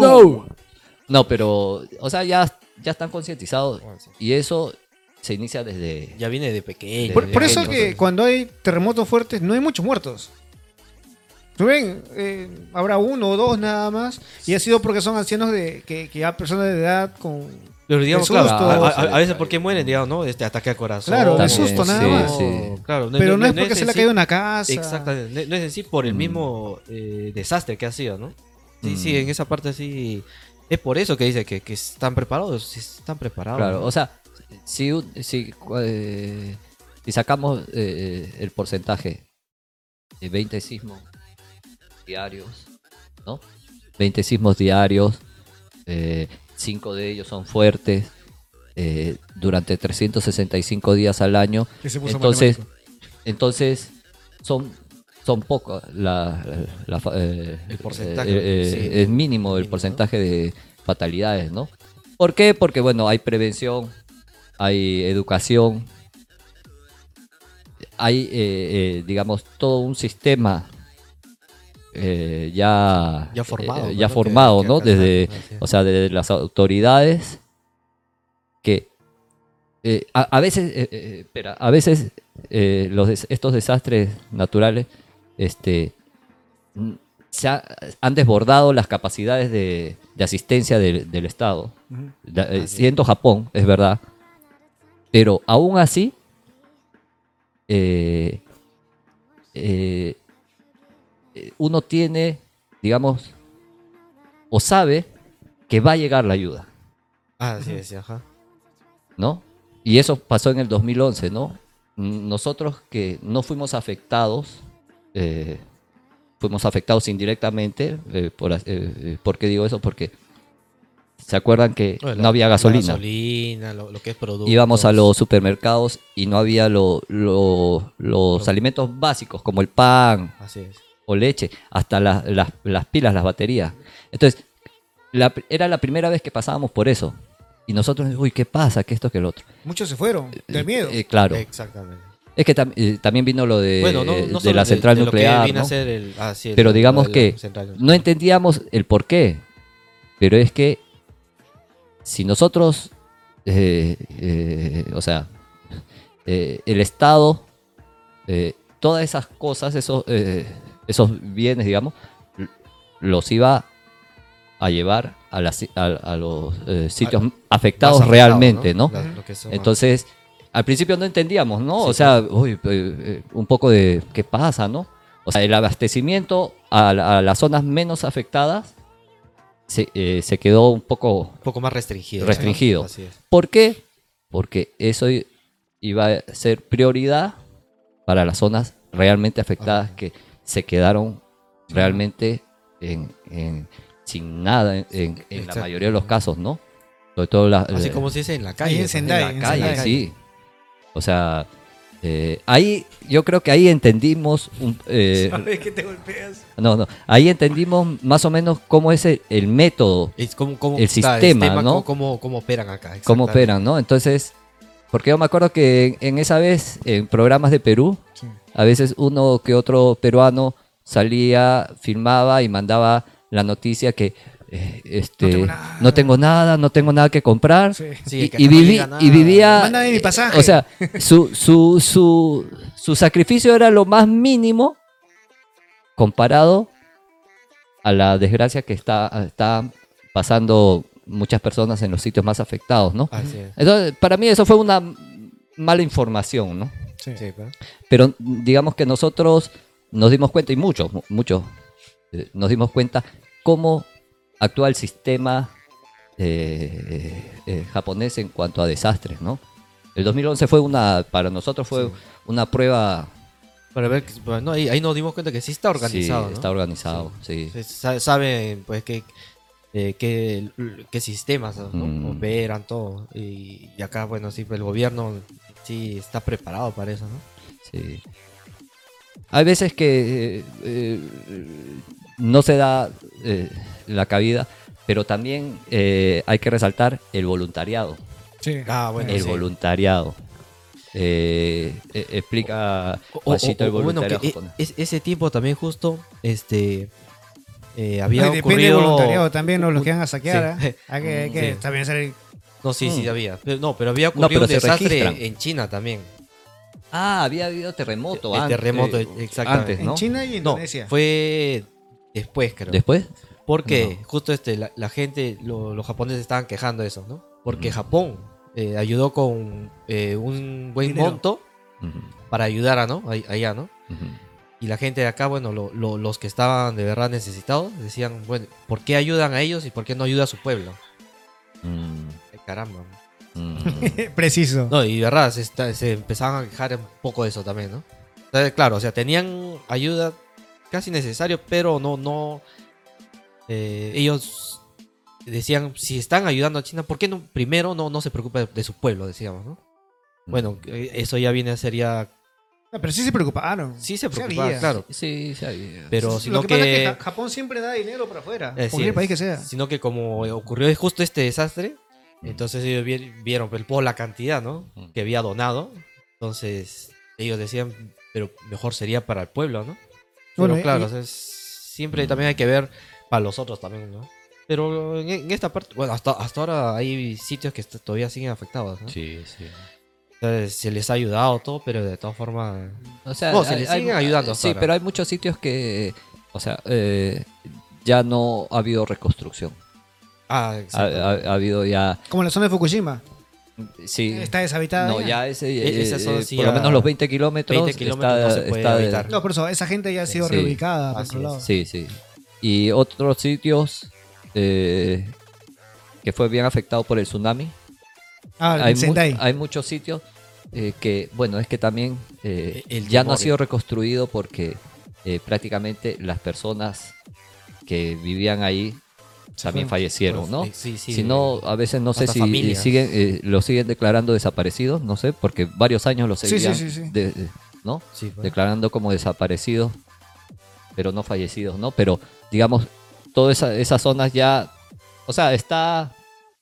S2: no! No, pero, o sea, ya, ya están concientizados
S3: sí.
S2: y eso se inicia desde...
S3: Ya viene de pequeño.
S1: Por,
S3: de
S1: por eso
S3: pequeño,
S1: que
S3: ¿no?
S1: cuando hay terremotos fuertes no hay muchos muertos. Ven, eh, habrá uno o dos nada más. Y ha sido porque son ancianos de que, que ya personas de edad con...
S3: Pero digamos,
S1: de
S3: claro,
S1: susto.
S3: a, a- a veces porque mueren, digamos, ¿no? Este ataque al corazón.
S1: Claro, de susto nada
S2: sí,
S1: más.
S2: sí.
S3: Claro,
S1: Pero no, es porque
S3: en
S1: se le ha caído una casa.
S3: Exactamente, no, no es sí por el
S2: Mm.
S3: mismo eh, desastre que ha sido, ¿no? Sí,
S2: Mm.
S3: sí, en esa parte sí. Es por eso que dice que, que están preparados, sí están preparados.
S2: Claro,
S3: ¿no?
S2: o sea, si, si, eh, si sacamos eh, el porcentaje de 20 sismos diarios, ¿no? 20 sismos diarios, 5 de ellos son fuertes, eh, durante 365 días al año, entonces, entonces son, son pocos, la, la eh,
S3: El porcentaje,
S2: eh, eh,
S3: sí.
S2: es mínimo el
S3: Mínimo,
S2: porcentaje de fatalidades, ¿no? ¿Por qué? Porque, bueno, hay prevención, hay educación, hay, eh, eh, digamos, todo un sistema eh, ya,
S3: Ya formado,
S2: eh,
S3: ¿no?
S2: ya formado,
S3: que
S2: ¿no? Desde, o sea, desde las autoridades que eh, a, a veces, eh, eh, espera, a veces eh, los des- estos desastres naturales, este, se ha- han desbordado las capacidades de, de asistencia del, del Estado, eh, siendo Japón, es verdad, pero aún así, eh, eh, uno tiene, digamos, o sabe que va a llegar la ayuda.
S3: Ah, sí, sí, ajá.
S2: ¿no? Y eso pasó en el 2011, ¿no? Nosotros que no fuimos afectados, eh, fuimos afectados indirectamente, eh, por, eh, ¿por qué digo eso? Porque ¿Se acuerdan que no había
S3: la
S2: gasolina?
S3: gasolina, lo, lo que es producto.
S2: Íbamos a los supermercados y no había lo- lo- los alimentos básicos como el pan
S3: Así es.
S2: o leche, hasta la- las- las pilas, las baterías. Entonces, la- era la primera vez que pasábamos por eso. Y nosotros, uy, ¿qué pasa? ¿Qué esto? ¿Qué lo otro?
S1: Muchos se fueron del miedo.
S2: Eh, claro.
S3: Exactamente.
S2: Es que tam- eh, también vino lo de,
S3: bueno, no, no
S2: de la central
S3: de que
S2: nuclear,
S3: el-
S2: Pero
S3: de
S2: digamos
S3: la
S2: que no entendíamos el por qué. Pero es que si nosotros, eh, eh, o sea, eh, el Estado, eh, todas esas cosas, esos, esos bienes, digamos, los iba a llevar a, las- a- a los sitios afectados
S3: afectado,
S2: realmente, ¿no?
S3: La-
S2: Entonces, al principio no entendíamos, ¿no?
S3: Sí,
S2: o sea, uy, un poco de qué pasa, ¿no? O sea, el abastecimiento a, a las zonas menos afectadas se, eh, se quedó un poco...
S3: un poco más restringido. ¿no?
S2: Restringido.
S3: Así es.
S2: ¿Por qué? Porque eso iba a ser prioridad para las zonas realmente afectadas que se quedaron realmente en, en- sin nada en, en- en la mayoría de los casos, ¿no? Sobre todo la-
S3: Así
S2: eh,
S3: como se dice en la calle.
S1: Sendai,
S2: en
S1: en
S2: la calle,
S1: Sendai.
S2: sí. O sea, eh, ahí yo creo que ahí entendimos, un- eh,
S1: ¿Sabes que te golpeas?
S2: no, no, ahí entendimos más o menos cómo es el, el método,
S3: Es como- como-
S2: El sistema, ¿no?
S3: Cómo, cómo- operan acá.
S2: cómo operan, ¿no? Entonces, porque yo me acuerdo que en, en esa vez, en programas de Perú,
S1: Sí.
S2: a veces uno que otro peruano salía, filmaba y mandaba la noticia que eh, este,
S1: No tengo nada.
S2: no tengo nada, no tengo nada que comprar.
S1: Sí.
S3: Sí,
S2: y,
S3: que
S2: y
S3: no
S2: viví- y vivía
S1: Mándame mi pasaje.
S2: o sea su, su, su, su sacrificio era lo más mínimo comparado a la desgracia que está, está pasando muchas personas en los sitios más afectados, ¿no?
S3: Así es.
S2: Entonces, para mí eso fue una mala información, ¿no?
S1: Sí.
S3: Sí.
S2: Pero digamos que nosotros nos dimos cuenta, y muchos, mu- muchos, eh, nos dimos cuenta cómo actúa el sistema eh, eh, japonés en cuanto a desastres, ¿no? El 2011 fue una, para nosotros fue
S3: Sí.
S2: una prueba...
S3: Para ver, que- bueno, ahí, ahí nos dimos cuenta que sí está organizado.
S2: Sí,
S3: ¿no?
S2: está organizado, sí.
S3: Se Saben, pues, qué, eh, qué, qué sistemas ¿no?
S2: Mm.
S3: operan, todo. Y, y acá, bueno, sí, pues, el gobierno sí está preparado para eso, ¿no?
S2: Sí. Hay veces que eh, eh, no se da eh, la cabida, pero también eh, hay que resaltar el voluntariado.
S1: Sí.
S3: Ah, bueno,
S2: el
S3: sí.
S2: voluntariado. Eh, eh, explica
S3: O-
S2: el
S3: o- o bueno, que e- es- ese tiempo también justo, este, eh, había
S1: Ay, depende del
S3: ocurrido...
S1: voluntariado también, ¿no? Los que van a saquear.
S3: Sí.
S1: ¿eh? Hay que, hay que
S3: Sí.
S1: también hacer.
S3: No, sí, sí
S2: Mm.
S3: había. Pero, no, pero había
S2: No,
S3: ocurrido
S2: pero
S3: un desastre
S2: registran.
S3: en China también.
S2: Ah, había habido terremoto
S3: El
S2: antes.
S3: terremoto,
S2: eh,
S3: exactamente.
S2: Antes,
S1: En
S2: ¿no?
S1: China y
S3: No,
S1: Indonesia.
S3: fue después, creo.
S2: Después.
S3: Porque justo este, la, la gente, lo- los japoneses estaban quejando de eso, ¿no? Porque
S2: Mm.
S3: Japón eh, ayudó con eh, un buen
S1: Dinero.
S3: monto para ayudar a, ¿no? Allá, ¿no? Y la gente de acá, bueno, lo- lo- los que estaban de verdad necesitados, decían, bueno, ¿por qué ayudan a ellos y por qué no ayuda a su pueblo?
S2: Mm,
S3: Ay, caramba.
S2: mm.
S1: Preciso.
S3: No, y de verdad, se, está- se empezaban a quejar un poco de eso también, ¿no? Entonces, claro, o sea, tenían ayuda casi necesario, pero no, no. Eh, ellos decían, si están ayudando a China, ¿por qué no primero no, no se preocupa de, de su pueblo, decíamos, ¿no? Bueno, eh, eso ya viene a ser ya.
S1: No, pero sí se preocuparon.
S3: Sí se
S1: Sí
S3: preocupa,
S1: había.
S3: claro.
S2: Sí, sí había.
S3: Pero
S1: Lo
S3: sino
S1: que,
S3: que.
S1: pasa es que Ja- Japón siempre da dinero para afuera.
S3: Así
S1: cualquier país que sea.
S3: Sino que como ocurrió justo este desastre, entonces ellos vi- vieron pues, por la cantidad, ¿no?
S2: Mm.
S3: Que había donado. Entonces ellos decían, pero mejor sería para el pueblo, ¿no? Pero
S1: Bueno, y-
S3: claro,
S1: y-
S3: o sea, es- siempre también hay que ver para los otros también, ¿no? Pero en, en esta parte, bueno, hasta, hasta ahora hay sitios que todavía siguen afectados, ¿no?
S2: Sí, sí.
S3: Entonces, se les ha ayudado todo, pero de todas formas...
S2: O sea,
S3: No, se
S2: hay-
S3: le
S2: hay-
S3: siguen ayudando hasta
S2: Sí,
S3: ahora.
S2: pero hay muchos sitios que, o sea, eh, ya no ha habido reconstrucción.
S3: Ah, exacto.
S2: ha- ha habido ya,
S1: Como la zona de Fukushima.
S2: sí.
S1: Está deshabitada.
S2: No,
S1: ya.
S2: ya ese,
S3: E-
S2: eh,
S3: esa zona
S2: eh,
S3: sí
S2: por lo menos los 20 kilómetros,
S3: 20 kilómetros
S2: está,
S3: no se puede
S2: está-
S3: habitar.
S1: No, por eso, esa gente ya ha sido
S2: Sí.
S1: reubicada por otro lado.
S2: Sí, sí. Y otros sitios eh, que fue bien afectado por el tsunami.
S1: Ah,
S2: hay, mu- hay muchos sitios eh, que, bueno, es que también eh,
S3: El
S2: ya no ha sido reconstruido porque eh, prácticamente las personas que vivían ahí también fallecieron, ¿no?
S3: Sí, sí.
S2: si no, a veces no sé si
S3: familias.
S2: siguen, eh, lo siguen declarando desaparecidos, no sé, porque varios años
S1: sí,
S2: seguían,
S1: sí, sí.
S2: de- de- ¿no?
S3: Sí, pues.
S2: declarando como desaparecidos, pero no fallecidos, ¿no? Pero, digamos, todas esa- esas zonas ya, o sea, está,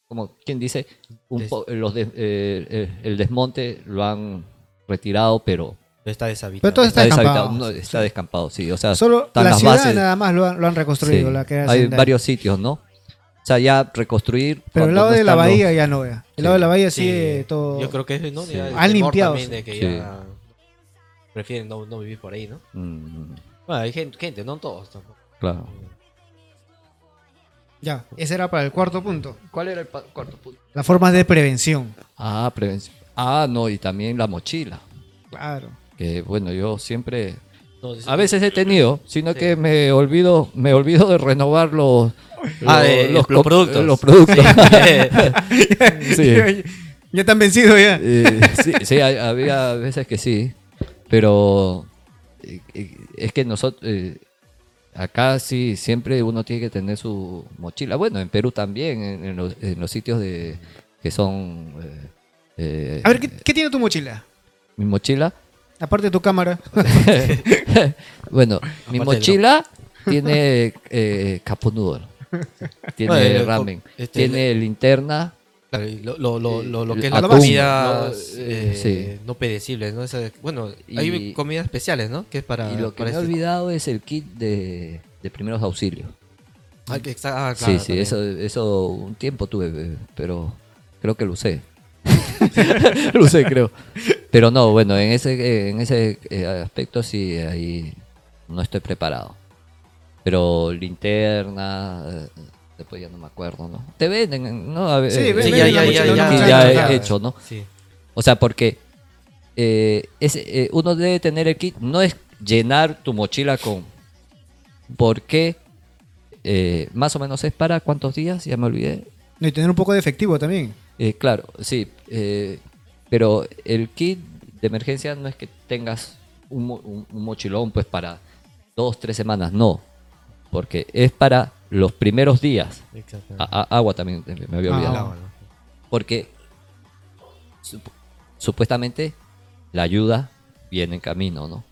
S2: como quien dice, un po- los de- eh, eh, el desmonte lo han retirado, pero
S3: Está deshabitado.
S1: Pero todo está
S2: está
S1: descampado.
S2: deshabitado, no, está descampado, sí, o sea,
S1: Solo
S2: están
S1: la
S2: las
S1: ciudad
S2: bases,
S1: nada más lo han, lo han reconstruido.
S2: sí,
S1: la que era
S2: hay varios sitios, ¿no? O sea, ya reconstruir.
S1: Pero el lado
S2: no
S1: de la
S2: los-
S1: bahía ya no, ya. El
S2: Sí.
S1: lado de la bahía
S3: Sí,
S1: sigue todo.
S3: Yo creo que es, ¿no?
S2: Sí.
S1: Han limpiado,
S3: también de que
S2: sí.
S3: ya prefieren no, no vivir por ahí, ¿no?
S2: Mm,
S3: Bueno, hay gente, gente no todos tampoco.
S2: claro.
S1: Ya, ese era para el cuarto punto.
S2: ¿Cuál era el pa- cuarto punto?
S1: Las formas de prevención.
S2: Ah, prevención. Ah, no, y también la mochila.
S1: Claro.
S2: Que bueno, yo siempre
S3: No,
S2: A veces he tenido, sino
S3: Sí.
S2: que me olvido, me olvido de renovar los,
S3: Ah,
S2: los,
S3: de- los
S2: co-
S3: productos.
S2: Los productos. Sí.
S1: ya, ya están vencidos ya.
S2: Eh, sí, sí, hay- había veces que sí, pero eh, eh, es que nosotros eh, acá sí siempre uno tiene que tener su mochila. Bueno, en Perú también, en, en los, en los sitios de que son eh, eh,
S1: A ver, ¿qué, qué tiene tu mochila?
S2: mi mochila.
S1: Aparte de tu cámara.
S2: bueno, mi
S3: Aparte
S2: mochila tiene eh, caponudo, tiene ramen,
S3: este,
S2: tiene linterna,
S3: Claro, y lo, lo, lo, lo, lo que es
S2: Atún,
S3: la comida
S2: ¿no?
S3: eh,
S2: Sí.
S3: no perecibles, ¿no? Esa- bueno,
S2: Y-
S3: hay comidas especiales, ¿no? Que es para.
S2: y lo que me he olvidado es el kit de, de primeros auxilios.
S3: Ah, que está- ah,
S2: sí,
S3: claro,
S2: sí,
S3: también.
S2: eso, eso un tiempo tuve, eh, pero creo que lo usé. lo usé, creo. Pero no, bueno, en ese, en ese eh, aspecto sí, ahí no estoy preparado. Pero linterna, eh, después ya no me acuerdo, ¿no? Te venden, ¿no? A ver,
S1: Sí,
S2: eh,
S1: ven-
S3: Sí, ya, ya, ya, ya,
S2: ya
S1: cargada.
S2: hecho, ¿no?
S3: Sí.
S2: O sea, porque eh, eh, uno debe tener el kit, no es llenar tu mochila con... Porque eh, más o menos es para cuántos días, ya me olvidé.
S1: No, y tener un poco de efectivo también.
S2: Claro, sí, pero el kit de emergencia no es que tengas un- un mochilón pues para dos, tres semanas, no, porque es para los primeros días.
S3: Exactamente.
S2: A- a- agua también eh, me había
S1: Ah,
S2: olvidado. Porque sup- supuestamente la ayuda viene en camino, ¿no?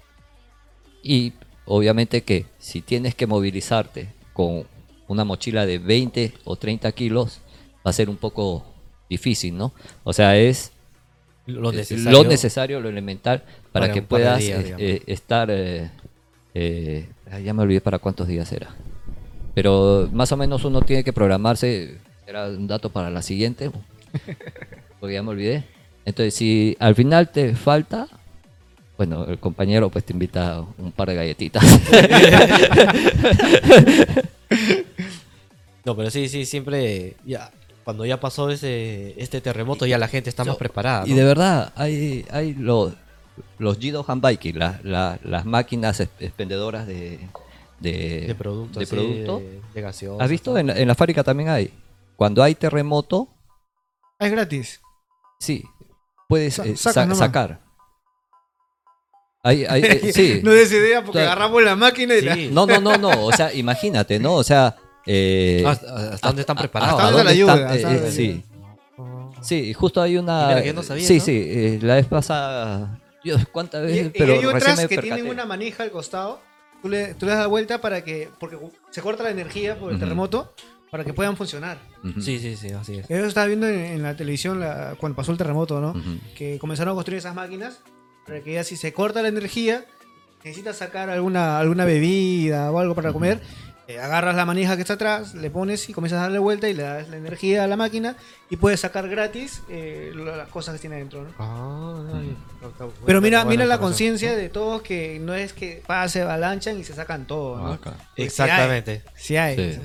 S2: Y obviamente que si tienes que movilizarte con una mochila de 20 o 30 kilos, va a ser un poco difícil, ¿no? O sea, es
S3: Lo necesario.
S2: lo, necesario, lo elemental para,
S3: Para
S2: que puedas
S3: días,
S2: eh, eh, estar... eh, eh, ah, ya me olvidé para cuántos días era. Pero más o menos uno tiene que programarse, era un dato para la siguiente, porque ya me olvidé. Entonces, si al final te falta, bueno, el compañero pues te invita un par de galletitas.
S3: No, pero sí, sí, siempre. Ya, cuando ya pasó ese, este terremoto, ya la gente está más
S2: Yo-
S3: preparada.
S2: Y de verdad, hay, hay los, los Jido Hanbaiki, la- la- las máquinas ex- expendedoras de, de,
S3: de productos.
S2: de producto.
S3: de, de
S2: ¿Has visto? En la, en la fábrica también hay. Cuando hay terremoto,
S1: Ah, es gratis.
S2: sí, puedes
S1: Sa-
S2: eh, sa- sacar. Hay, hay, eh, sí.
S1: no des idea porque agarramos la máquina y la-
S3: Sí.
S2: No, no, no, no. O sea, imagínate, ¿no? O sea. eh,
S3: ¿Hasta, hasta dónde están preparados?
S1: hasta
S2: ¿a
S1: dónde la ayuda,
S2: están? Eh, eh,
S1: la
S2: sí. Sí, justo hay una.
S3: Mira no sabía,
S2: sí,
S3: ¿no?
S2: sí. eh, la vez pasada. Dios, ¿cuántas
S1: Y,
S2: veces?
S1: y
S2: pero
S1: hay otras que
S2: percaté.
S1: tienen una manija al costado. Tú le, tú le das la vuelta para que. Porque se corta la energía por el terremoto. Para que puedan funcionar.
S3: Sí, sí, sí, así es.
S1: Yo estaba viendo en, en la televisión la- cuando pasó el terremoto, ¿no? Que comenzaron a construir esas máquinas. Para que ya si se corta la energía, necesitas sacar alguna, alguna bebida o algo para comer. Eh, agarras la manija que está atrás, le pones y comienzas a darle vuelta y le das la energía a la máquina y puedes sacar gratis eh, las cosas que tiene adentro, ¿no?
S3: Ah, ay, está bueno,
S1: Pero mira, mira la conciencia de todos que no es que pase, avalanchan y se sacan todo, ¿no?
S2: Ah,
S3: Exactamente.
S1: Sí hay.
S2: Sí.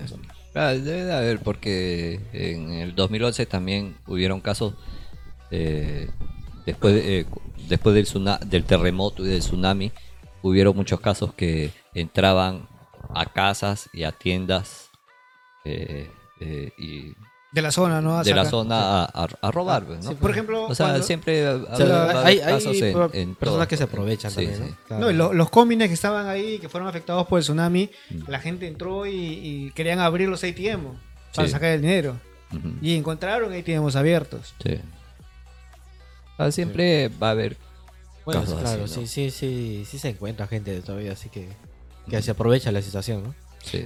S2: Ah, debe de haber, porque en el 2011 también hubieron casos eh, después, de- eh, después del, del terremoto y del tsunami, hubieron muchos casos que entraban a casas y a tiendas eh, eh, y
S1: De la zona, ¿no? A
S2: de la zona a, a- a robar. pues, ¿no?
S1: Sí, por ejemplo,
S2: o sea,
S1: cuando-
S2: siempre
S3: O sea, hay, hay
S2: casos en-
S3: per-
S2: en
S3: personas que se aprovechan
S2: Sí,
S3: también,
S2: sí.
S3: ¿no? Claro.
S1: No, y lo- los cómines que estaban ahí, que fueron afectados por el tsunami,
S2: Mm.
S1: la gente entró y, y querían abrir los ATM. para
S2: Sí.
S1: sacar el dinero. Y encontraron, ahí tenemos abiertos.
S2: Sí. Ah, siempre va a haber
S3: Bueno,
S2: casos
S3: claro,
S2: así, ¿no?
S3: sí, sí, sí, sí se encuentra gente todavía, así que, que se aprovecha la situación, ¿no?
S2: Sí.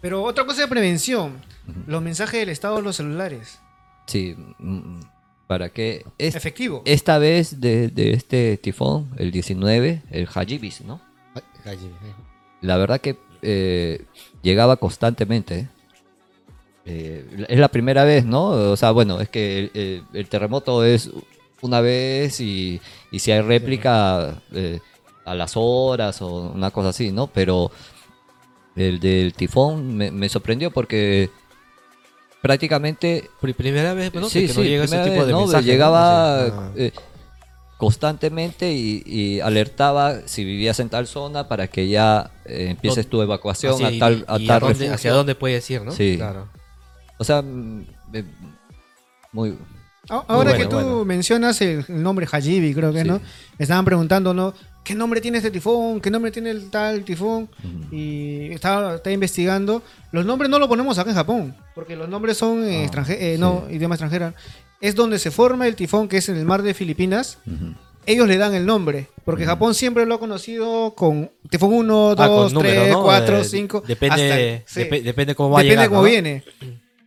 S1: Pero otra cosa de prevención, los mensajes del Estado a los celulares.
S2: Sí, mm, para que es-
S1: Efectivo.
S2: esta vez de, de este tifón, el 19, el Hajibis, ¿no? La verdad que eh, llegaba constantemente. ¿eh? Eh, es la primera vez, ¿no? O sea, bueno, es que el, el- el terremoto es una vez y, y si hay réplica eh, a las horas o una cosa así, ¿no? Pero el del tifón me, me sorprendió porque prácticamente
S3: Pri- primera vez, ¿no?
S2: sí,
S3: que
S2: sí,
S3: no llega ese tipo
S2: vez,
S3: de
S2: ¿no?
S3: mensaje. ¿no?
S2: Llegaba
S3: O sea, ah.
S2: eh, constantemente y, y alertaba si vivías en tal zona para que ya eh, empieces tu evacuación
S3: así,
S2: a tal,
S3: y-
S2: a
S3: y
S2: tal
S3: dónde-
S2: refugio.
S3: hacia dónde puedes ir, ¿no?
S2: Sí.
S3: Claro.
S2: O sea, eh, muy...
S1: A- Ahora
S3: bueno,
S1: que tú
S3: bueno.
S1: mencionas el, el nombre Hajibi, creo que,
S2: Sí.
S1: ¿no? Me estaban preguntando, ¿no? ¿Qué nombre tiene este tifón? ¿Qué nombre tiene el tal tifón? Y estaba investigando. Los nombres no los ponemos acá en Japón, porque los nombres son
S2: Ah,
S1: extranje- eh, no, idioma extranjera. Es donde se forma el tifón, que es en el mar de Filipinas. Ellos le dan el nombre, porque Japón siempre lo ha conocido con tifón 1,
S3: Ah,
S1: 2,
S3: con número,
S1: 3,
S3: ¿no?
S1: 4,
S3: Eh,
S1: 5.
S3: Depende, depe- depende cómo va a
S1: Depende
S3: llegar,
S1: cómo
S3: ¿no?
S1: viene.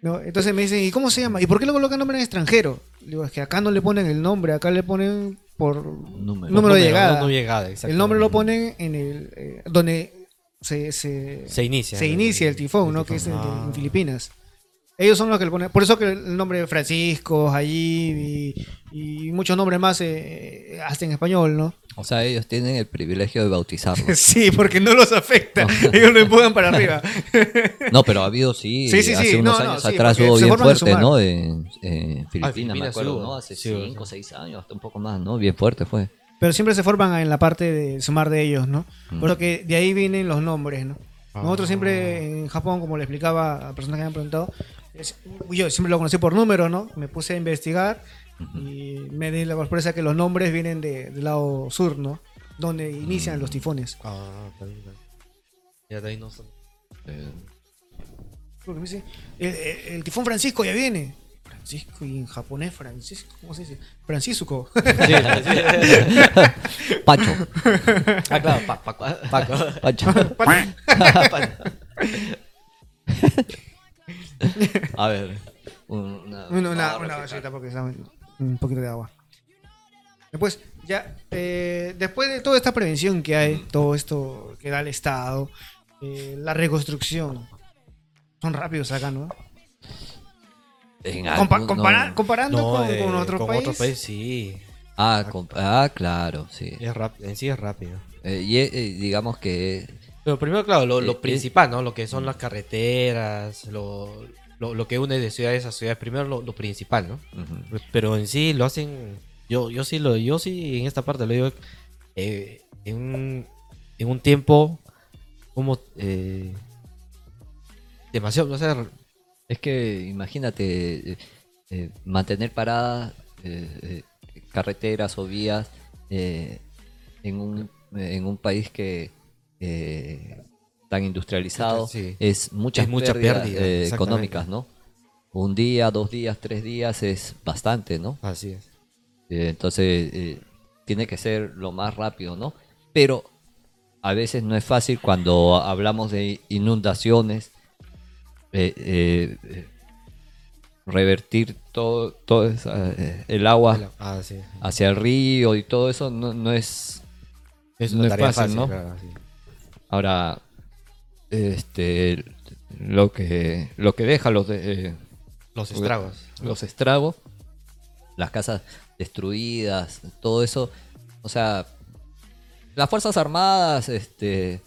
S1: ¿no? Entonces me dicen, ¿y cómo se llama? ¿Y por qué le colocan nombre en extranjero? Digo, es que acá no le ponen el nombre, acá le ponen por
S2: Número.
S1: número de llegada.
S3: No, llegada,
S1: el nombre lo ponen en el eh, donde se, se,
S3: Se inicia.
S1: se inicia el tifón, ¿no? Que es en,
S3: Ah.
S1: en Filipinas. Ellos son los que le ponen. Por eso que el nombre de Francisco, Jayib y, y muchos nombres más, eh, hasta en español, ¿no?
S2: O sea, ellos tienen el privilegio de bautizarlo.
S1: Sí, porque no los afecta. Ellos lo empujan para arriba.
S2: No, pero ha habido, sí,
S1: Sí, sí, sí.
S2: hace unos
S1: No, no,
S2: años
S1: sí,
S2: atrás hubo bien fuerte. ¿no? En, en Filipinas, me acuerdo,
S3: sí.
S2: ¿no? Hace
S3: Sí hubo,
S2: 5 o
S3: sí.
S2: 6 años, hasta un poco más, ¿no? Bien fuerte fue.
S1: Pero siempre se forman en la parte de sumar de ellos, ¿no? Por lo que de ahí vienen los nombres, ¿no? Nosotros siempre en Japón, como le explicaba a personas que me han preguntado, es- yo siempre lo conocí por número, ¿no? Me puse a investigar y me di la sorpresa que los nombres vienen de- del lado sur, ¿no? Donde inician los tifones.
S3: Ah, está bien, está bien. Ya de ahí no son.
S2: Eh,
S1: me dice, el, el- el tifón Francisco ya viene. Francisco, y en japonés, Francisco, ¿cómo se dice? Francisco.
S2: Pacho.
S3: Ah, claro, pa- Paco. Paco.
S2: Pacho. A ver. Una,
S1: Una, una, una vasita porque está un- poquito de agua. Después, ya, eh, después de toda esta prevención que hay, todo esto que da el Estado, eh, la reconstrucción, son rápidos acá, ¿no?
S2: En
S1: Compa- compara-
S2: no.
S1: comparando
S3: No,
S1: con,
S3: eh,
S1: con otro
S3: con
S1: país.
S3: otro país sí.
S2: Ah, ah, claro, sí.
S3: Es en sí es rápido.
S2: Eh, y digamos que
S3: Pero primero, claro, lo, lo
S2: Eh, eh.
S3: principal, ¿no? Lo que son las carreteras, lo, lo, lo que une de ciudades a ciudades. Primero lo, lo principal, ¿no? Pero en sí lo hacen. Yo, yo sí lo, yo sí en esta parte lo digo eh, en, un, en un tiempo como eh, demasiado, o sea,
S2: es que imagínate mantener paradas carreteras o vías en un en un país que eh, tan industrializado
S3: Sí.
S2: es muchas
S3: Es mucha
S2: pérdidas,
S3: pérdida,
S2: eh, económicas, ¿no? Un día, dos días, tres días es bastante, ¿no?
S3: así es.
S2: Eh, entonces, eh, tiene que ser lo más rápido, ¿no? Pero a veces no es fácil cuando hablamos de inundaciones, revertir todo, todo esa, el agua
S3: Ah, sí.
S2: hacia el río y todo eso no, no es...
S3: Es
S2: No
S3: una
S2: es
S3: tarea
S2: fácil,
S3: fácil,
S2: ¿no?
S3: claro, sí.
S2: Ahora, este, lo que, lo que deja los, de, eh,
S3: Los estragos.
S2: los estragos, las casas destruidas, todo eso. O sea, las Fuerzas Armadas este,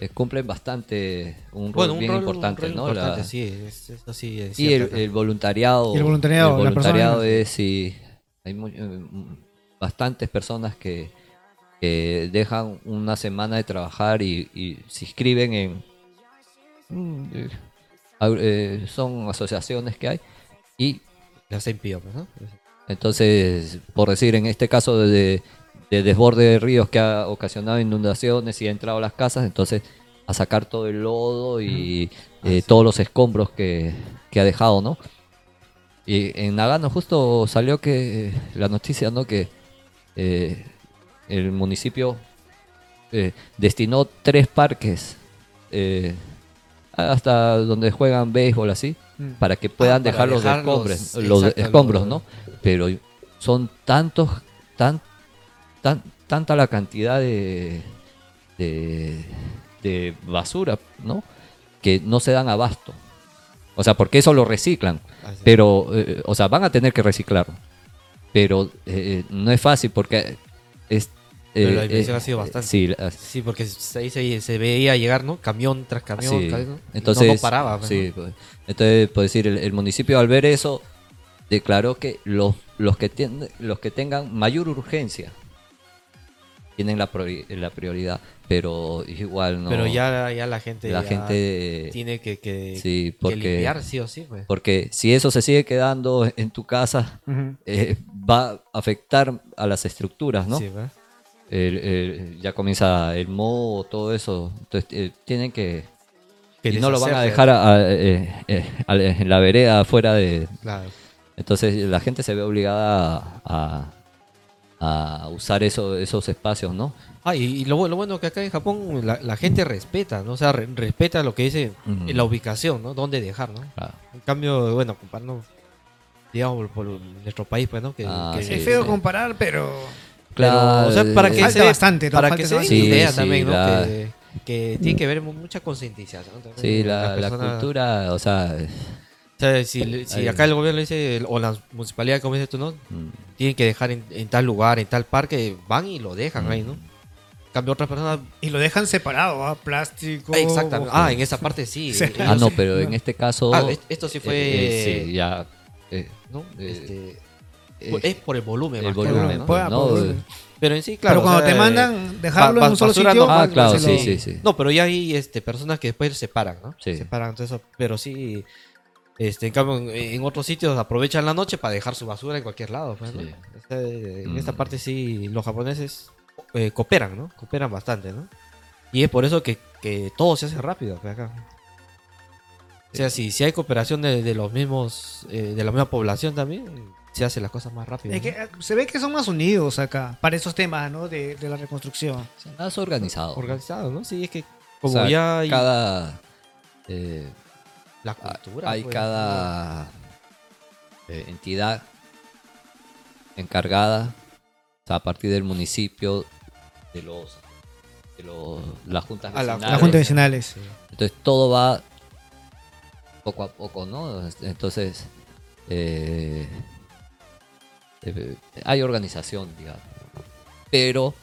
S2: eh, cumplen bastante un rol
S3: un
S2: bien
S3: rol-
S2: importante,
S3: rol
S2: ¿no?
S3: importante,
S2: La-
S3: sí, es- eso sí es
S2: y el, voluntariado.
S1: Y el voluntariado,
S2: el voluntariado es, sí, hay mu- eh, bastantes personas que, que dejan una semana de trabajar y, y se inscriben en... mm, eh, eh, son asociaciones que hay y
S3: pío, pues, ¿no?
S2: entonces, por decir, en este caso de, de desborde de ríos que ha ocasionado inundaciones y ha entrado a las casas, entonces a sacar todo el lodo y eh, todos los escombros que, que ha dejado, ¿no? Y en Nagano justo salió que la noticia, ¿no? Que eh, el municipio eh, destinó tres parques eh, hasta donde juegan béisbol así
S1: Mm.
S2: para que puedan
S3: Ah,
S2: dejar los
S3: dejar
S2: escombros, los escombros, ¿no? Pero son tantos, tan, tan, tanta la cantidad de, de, de basura, ¿no? Que no se dan abasto. O sea, porque eso lo reciclan.
S3: Así.
S2: Pero, eh, o sea, van a tener que reciclarlo. Pero eh, no es fácil porque es...
S3: Pero la
S2: eh,
S3: inversión
S2: eh,
S3: ha sido bastante.
S2: Sí, la-
S3: Sí, porque ahí se, se veía llegar, ¿no? Camión tras camión.
S2: Sí.
S3: vez, ¿no?
S2: Entonces,
S3: no, no paraba. pues,
S2: sí,
S3: ¿no?
S2: pues. entonces, por decir, el, el municipio al ver eso declaró que los, los, que tienen, los que tengan mayor urgencia tienen la, priori- la prioridad, pero igual no.
S3: Pero ya, ya la gente,
S2: la
S3: ya
S2: gente,
S3: tiene que, que,
S2: sí,
S3: que
S2: porque,
S3: limpiar sí o sí. Pues.
S2: porque si eso se sigue quedando en tu casa, eh, va a afectar a las estructuras, ¿no?
S3: Sí, pues.
S2: El- el- ya comienza el moho, todo eso, entonces eh, tienen que
S3: Que
S2: y no lo van a dejar a- a- eh, eh, a- en la vereda afuera de...
S3: Claro.
S2: Entonces la gente se ve obligada a, a usar eso, esos espacios, ¿no?
S3: Ah, y, y lo, lo bueno que acá en Japón la, la gente respeta, ¿no? O sea, re- respeta lo que dice la ubicación, ¿no? Dónde dejar, ¿no?
S2: Ah,
S3: En cambio, bueno, comparando, digamos, por, por nuestro país, pues, ¿no? Que,
S2: Ah,
S3: que-
S2: sí,
S1: es feo
S2: sí.
S1: comparar, pero
S3: Pero, o sea, para que
S1: Falta
S3: se,
S1: bastante, ¿no?
S3: para que se den idea
S2: Sí,
S3: también, ¿no?
S2: la-
S3: Que, que tiene que ver mu- mucha concientización. también
S2: sí, la, la
S3: persona.
S2: cultura, o sea... eh,
S3: O sea, si, si acá el gobierno dice, o la municipalidad, como dices tú, ¿no?
S2: mm,
S3: Tienen que dejar en, en tal lugar, en tal parque, van y lo dejan ahí, ¿no? En cambio, otras personas.
S1: y lo dejan separado, ¿ah? Plástico.
S3: Exactamente. Ah, en esa parte sí.
S2: Ah, no, pero en este caso...
S3: Ah, est- esto sí fue.
S2: eh, eh, sí, ya... eh,
S3: ¿no?
S2: eh,
S3: Este,
S2: eh,
S3: es por el volumen,
S2: el
S3: más que
S2: volumen,
S3: nada, ¿no?
S1: Pueda,
S2: ¿no?
S1: por-
S2: Eh,
S3: Pero en sí, claro.
S1: pero cuando
S3: o sea,
S1: te
S3: eh,
S1: mandan dejarlo
S3: ba-
S1: en un solo
S3: basura
S1: sitio.
S3: no-
S2: Ah,
S1: pues,
S2: claro,
S1: se lo-
S2: sí, sí, sí.
S3: No, pero ya hay este, personas que después separan, ¿no?
S2: Sí.
S3: Separan todo eso. Pero sí, este, en cambio, en, en otros sitios aprovechan la noche para dejar su basura en cualquier lado. pues, ¿no?
S2: Sí.
S3: Este, en
S2: Mm.
S3: esta parte sí, los japoneses eh, cooperan, ¿no? Cooperan bastante, ¿no? Y es por eso que, que todo se hace rápido pues, acá. O sea, si, si hay cooperación de, de los mismos, eh, de la misma población también, se hacen las cosas más rápido.
S1: Es que,
S3: ¿no?
S1: eh, se ve que son más unidos acá para esos temas, ¿no? De, de la reconstrucción.
S2: más organizado.
S3: Organizado, ¿no? Sí, es que como
S2: O sea,
S3: ya hay
S2: cada... eh,
S3: la cultura.
S2: hay
S3: pues,
S2: cada eh, entidad encargada o sea, a partir del municipio de los de los las juntas
S3: A la-
S2: vecinales.
S1: Las juntas vecinales.
S2: entonces todo va poco a poco no entonces eh, eh, hay organización digamos pero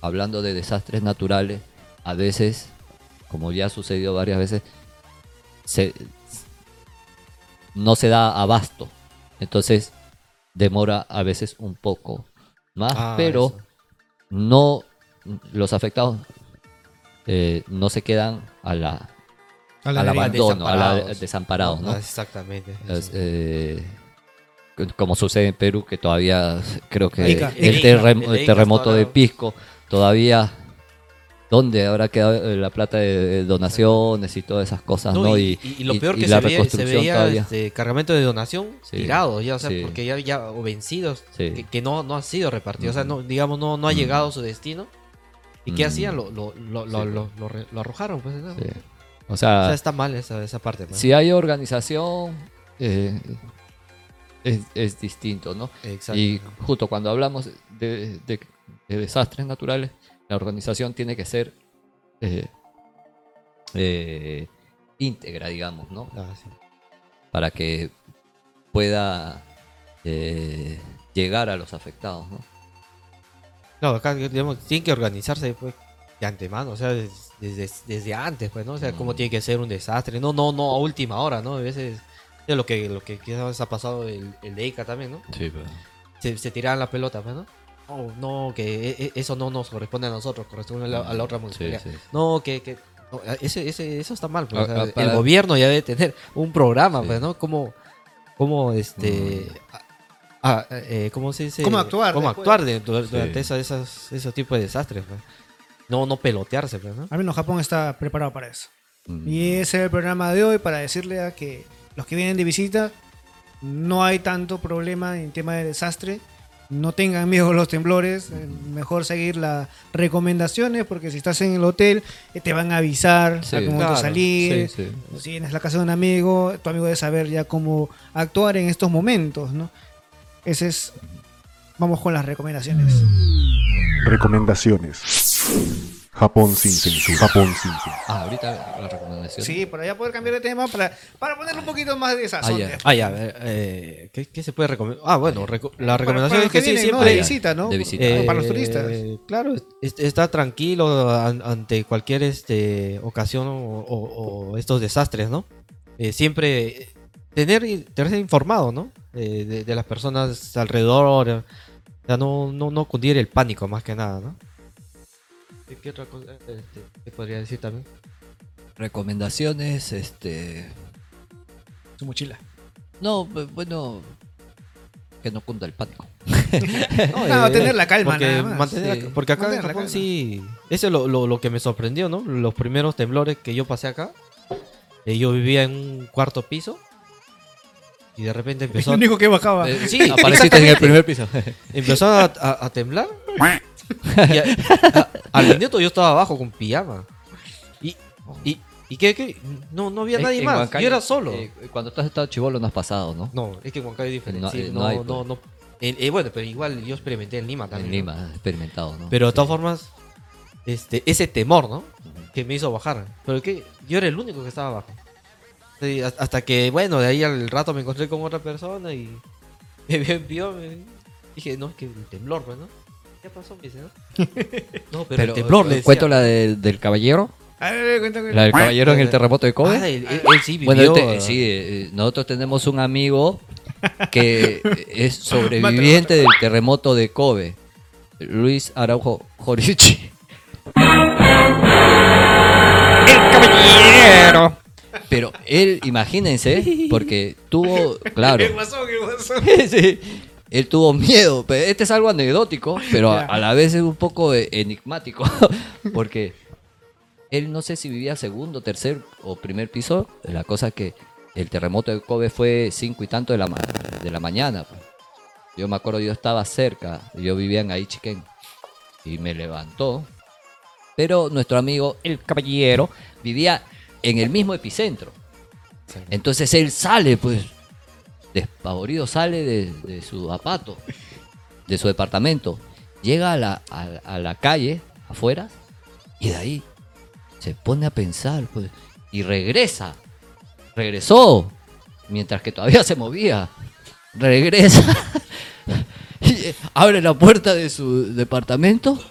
S2: hablando de desastres naturales a veces como ya ha sucedido varias veces se, no se da abasto. Entonces demora a veces un poco más,
S3: Ah,
S2: pero
S3: eso.
S2: no los afectados eh, no se quedan a la,
S1: A la
S2: al abandono, a la
S3: desamparados.
S2: ¿no?
S3: Ah, Exactamente.
S2: Es, eh, como sucede en Perú, que todavía creo que
S1: Ica.
S2: el,
S3: Ica.
S2: terrem-
S3: de
S2: el
S3: Ica
S2: terremoto de Pisco, todavía, ¿dónde habrá quedado eh, la plata de, donaciones y todas esas cosas?
S3: No,
S2: ¿no?
S3: y, y- y lo peor que
S2: la
S3: se, veía, se
S2: reconstrucción
S3: veía
S2: todavía.
S3: este, cargamento de donación
S2: Sí.
S3: tirados, ya, o sea,
S2: Sí.
S3: porque ya, ya o vencidos,
S2: Sí.
S3: que, que no, no han sido repartidos, o sea,
S2: Ujú.
S3: no, digamos, no, no ha
S2: Mm.
S3: llegado a su destino. ¿Y qué
S2: Mm.
S3: hacían? Lo, lo, lo, lo,
S2: Sí.
S3: lo, lo re- lo arrojaron, pues, ¿no?
S2: Sí. O
S3: O
S2: sea,
S3: sea, está mal esa, esa parte. pues.
S2: si hay organización, eh, es, es distinto, ¿no?
S3: Exacto.
S2: Y justo cuando hablamos de, de- de desastres naturales, la organización tiene que ser eh, eh, íntegra, digamos, ¿no?
S3: Ah, sí.
S2: Para que pueda eh, llegar a los afectados, ¿no?
S3: No, acá digamos, tienen que organizarse pues, de antemano, o sea, des- desde, desde antes, pues, ¿no? O sea, cómo
S2: Mm.
S3: tiene que ser un desastre, no, no, no a última hora, ¿no? A veces es lo que, lo que quizás ha pasado el, el de Ica también, ¿no?
S2: Sí, pero...
S3: se, se tiraban la pelota, pues, ¿no? No, no, que e- e- eso no nos corresponde a nosotros, corresponde a la, a la otra municipalidad.
S2: sí.
S3: No, que, que no, ese, ese, eso está mal, pues,
S2: Ah,
S3: o sea,
S2: ah, para-
S3: el gobierno ya debe tener un programa,
S2: Sí.
S3: pues, ¿no? Cómo, cómo este, ah, ah, eh, ¿cómo se dice?
S1: Cómo actuar
S3: Cómo
S1: después.
S3: actuar de- dur- durante
S2: Sí.
S3: esas, esos tipos de desastres, pues. no, no pelotearse, pues, ¿no?
S1: Al menos Japón está preparado para eso.
S2: Mm.
S1: Y ese es el programa de hoy para decirle a que los que vienen de visita no hay tanto problema en tema de desastre. No tengan miedo a los temblores. eh, Mejor seguir las recomendaciones porque si estás en el hotel eh, te van a avisar
S2: Sí,
S1: a cómo
S3: claro.
S1: salir.
S2: Sí, sí.
S1: O Si vienes a la casa de un amigo, tu amigo debe saber ya cómo actuar en estos momentos, ¿no? Ese es... Vamos con las recomendaciones.
S4: Recomendaciones. Japón sin censura. Japón sin censura.
S2: Ah, ahorita la recomendación.
S1: Sí, para ya poder cambiar de tema, para, para ponerle un poquito más de sazón.
S2: Ah, ya.
S3: Ah, ya, eh, ¿qué, qué se puede recomendar? Ah, bueno, reco- la
S1: Para-
S3: recomendación
S1: para
S3: es que
S1: los
S3: sí,
S1: ¿no?
S3: siempre...
S1: De visita, ¿no?
S2: De visita.
S1: O para los
S3: Eh,
S1: turistas.
S3: Claro, est- está tranquilo an- ante cualquier este, ocasión o, o- o estos desastres, ¿no? Eh, siempre tener, tenerse informado, ¿no? Eh, de, de las personas alrededor. eh, O sea, no, no, no cundir el pánico más que nada, ¿no? ¿Qué- ¿Qué otra cosa este, te podría decir también?
S2: Recomendaciones, este.
S1: Su mochila.
S2: No, bu- bueno. Que no cunda el pánico.
S1: No, tener la calma,
S3: Porque,
S1: nada más.
S3: mantener-
S2: Sí.
S3: porque acá
S1: Mantener
S3: en Japón sí. Eso es lo, lo- lo que me sorprendió, ¿no? Los primeros temblores que yo pasé acá. eh, yo vivía en un cuarto piso. Y de repente
S1: El
S3: empezó, a,
S1: único que bajaba.
S2: Eh,
S3: sí,
S2: apareciste en el primer piso.
S3: empezó a, a- a temblar. y a- a- al minuto yo estaba abajo con pijama. Y, y, qué? No, no había
S2: En-
S3: nadie
S2: en
S3: más.
S2: Huancayo,
S3: yo era solo.
S2: eh, cuando tú has estado chivolo no has pasado, ¿no?
S3: no, es que en Huancayo es diferente.
S2: No,
S3: sí,
S2: eh,
S3: no,
S2: no hay,
S3: no, no. Eh, eh, bueno, pero igual yo experimenté en Lima también.
S2: en. Lima, experimentado, ¿no?
S3: Pero de
S2: Sí.
S3: todas formas, este, ese temor, ¿no? Que me hizo bajar. Pero que yo era el único que estaba abajo. Sí, hasta que, bueno, de ahí al rato me encontré con otra persona y me vio, vio, me- dije, no, es que el temblor, pues, ¿no? ¿Qué pasó? Me dice, ¿no? No, pero, el temblor, le decía.
S2: ¿Cuento la del- del caballero?
S1: A ver, cuéntame.
S2: La del caballero en el terremoto de Kobe.
S3: Ah, él, él- él sí vivió.
S2: Bueno, este- sí, eh, nosotros tenemos un amigo que es sobreviviente del terremoto de Kobe, Luis Araujo Jorichi. El caballero. Pero él, imagínense, porque tuvo, claro,
S1: El guasón, el guasón.
S2: sí, él tuvo miedo. Pero este es algo anecdótico, pero a, a la vez es un poco enigmático, porque él no sé si vivía segundo, tercer o primer piso. La cosa que el terremoto de Kobe fue cinco y tanto de la, ma- de la mañana. pues. Yo me acuerdo, yo estaba cerca, yo vivía en Aichiken y me levantó. Pero nuestro amigo, el caballero, vivía en el mismo epicentro. Entonces él sale, pues, despavorido, sale de, su apato, de su departamento. Llega a la, a, la calle, afuera, y de ahí se pone a pensar, pues, y regresa. Regresó, mientras que todavía se movía. Regresa. eh, abre la puerta de su departamento.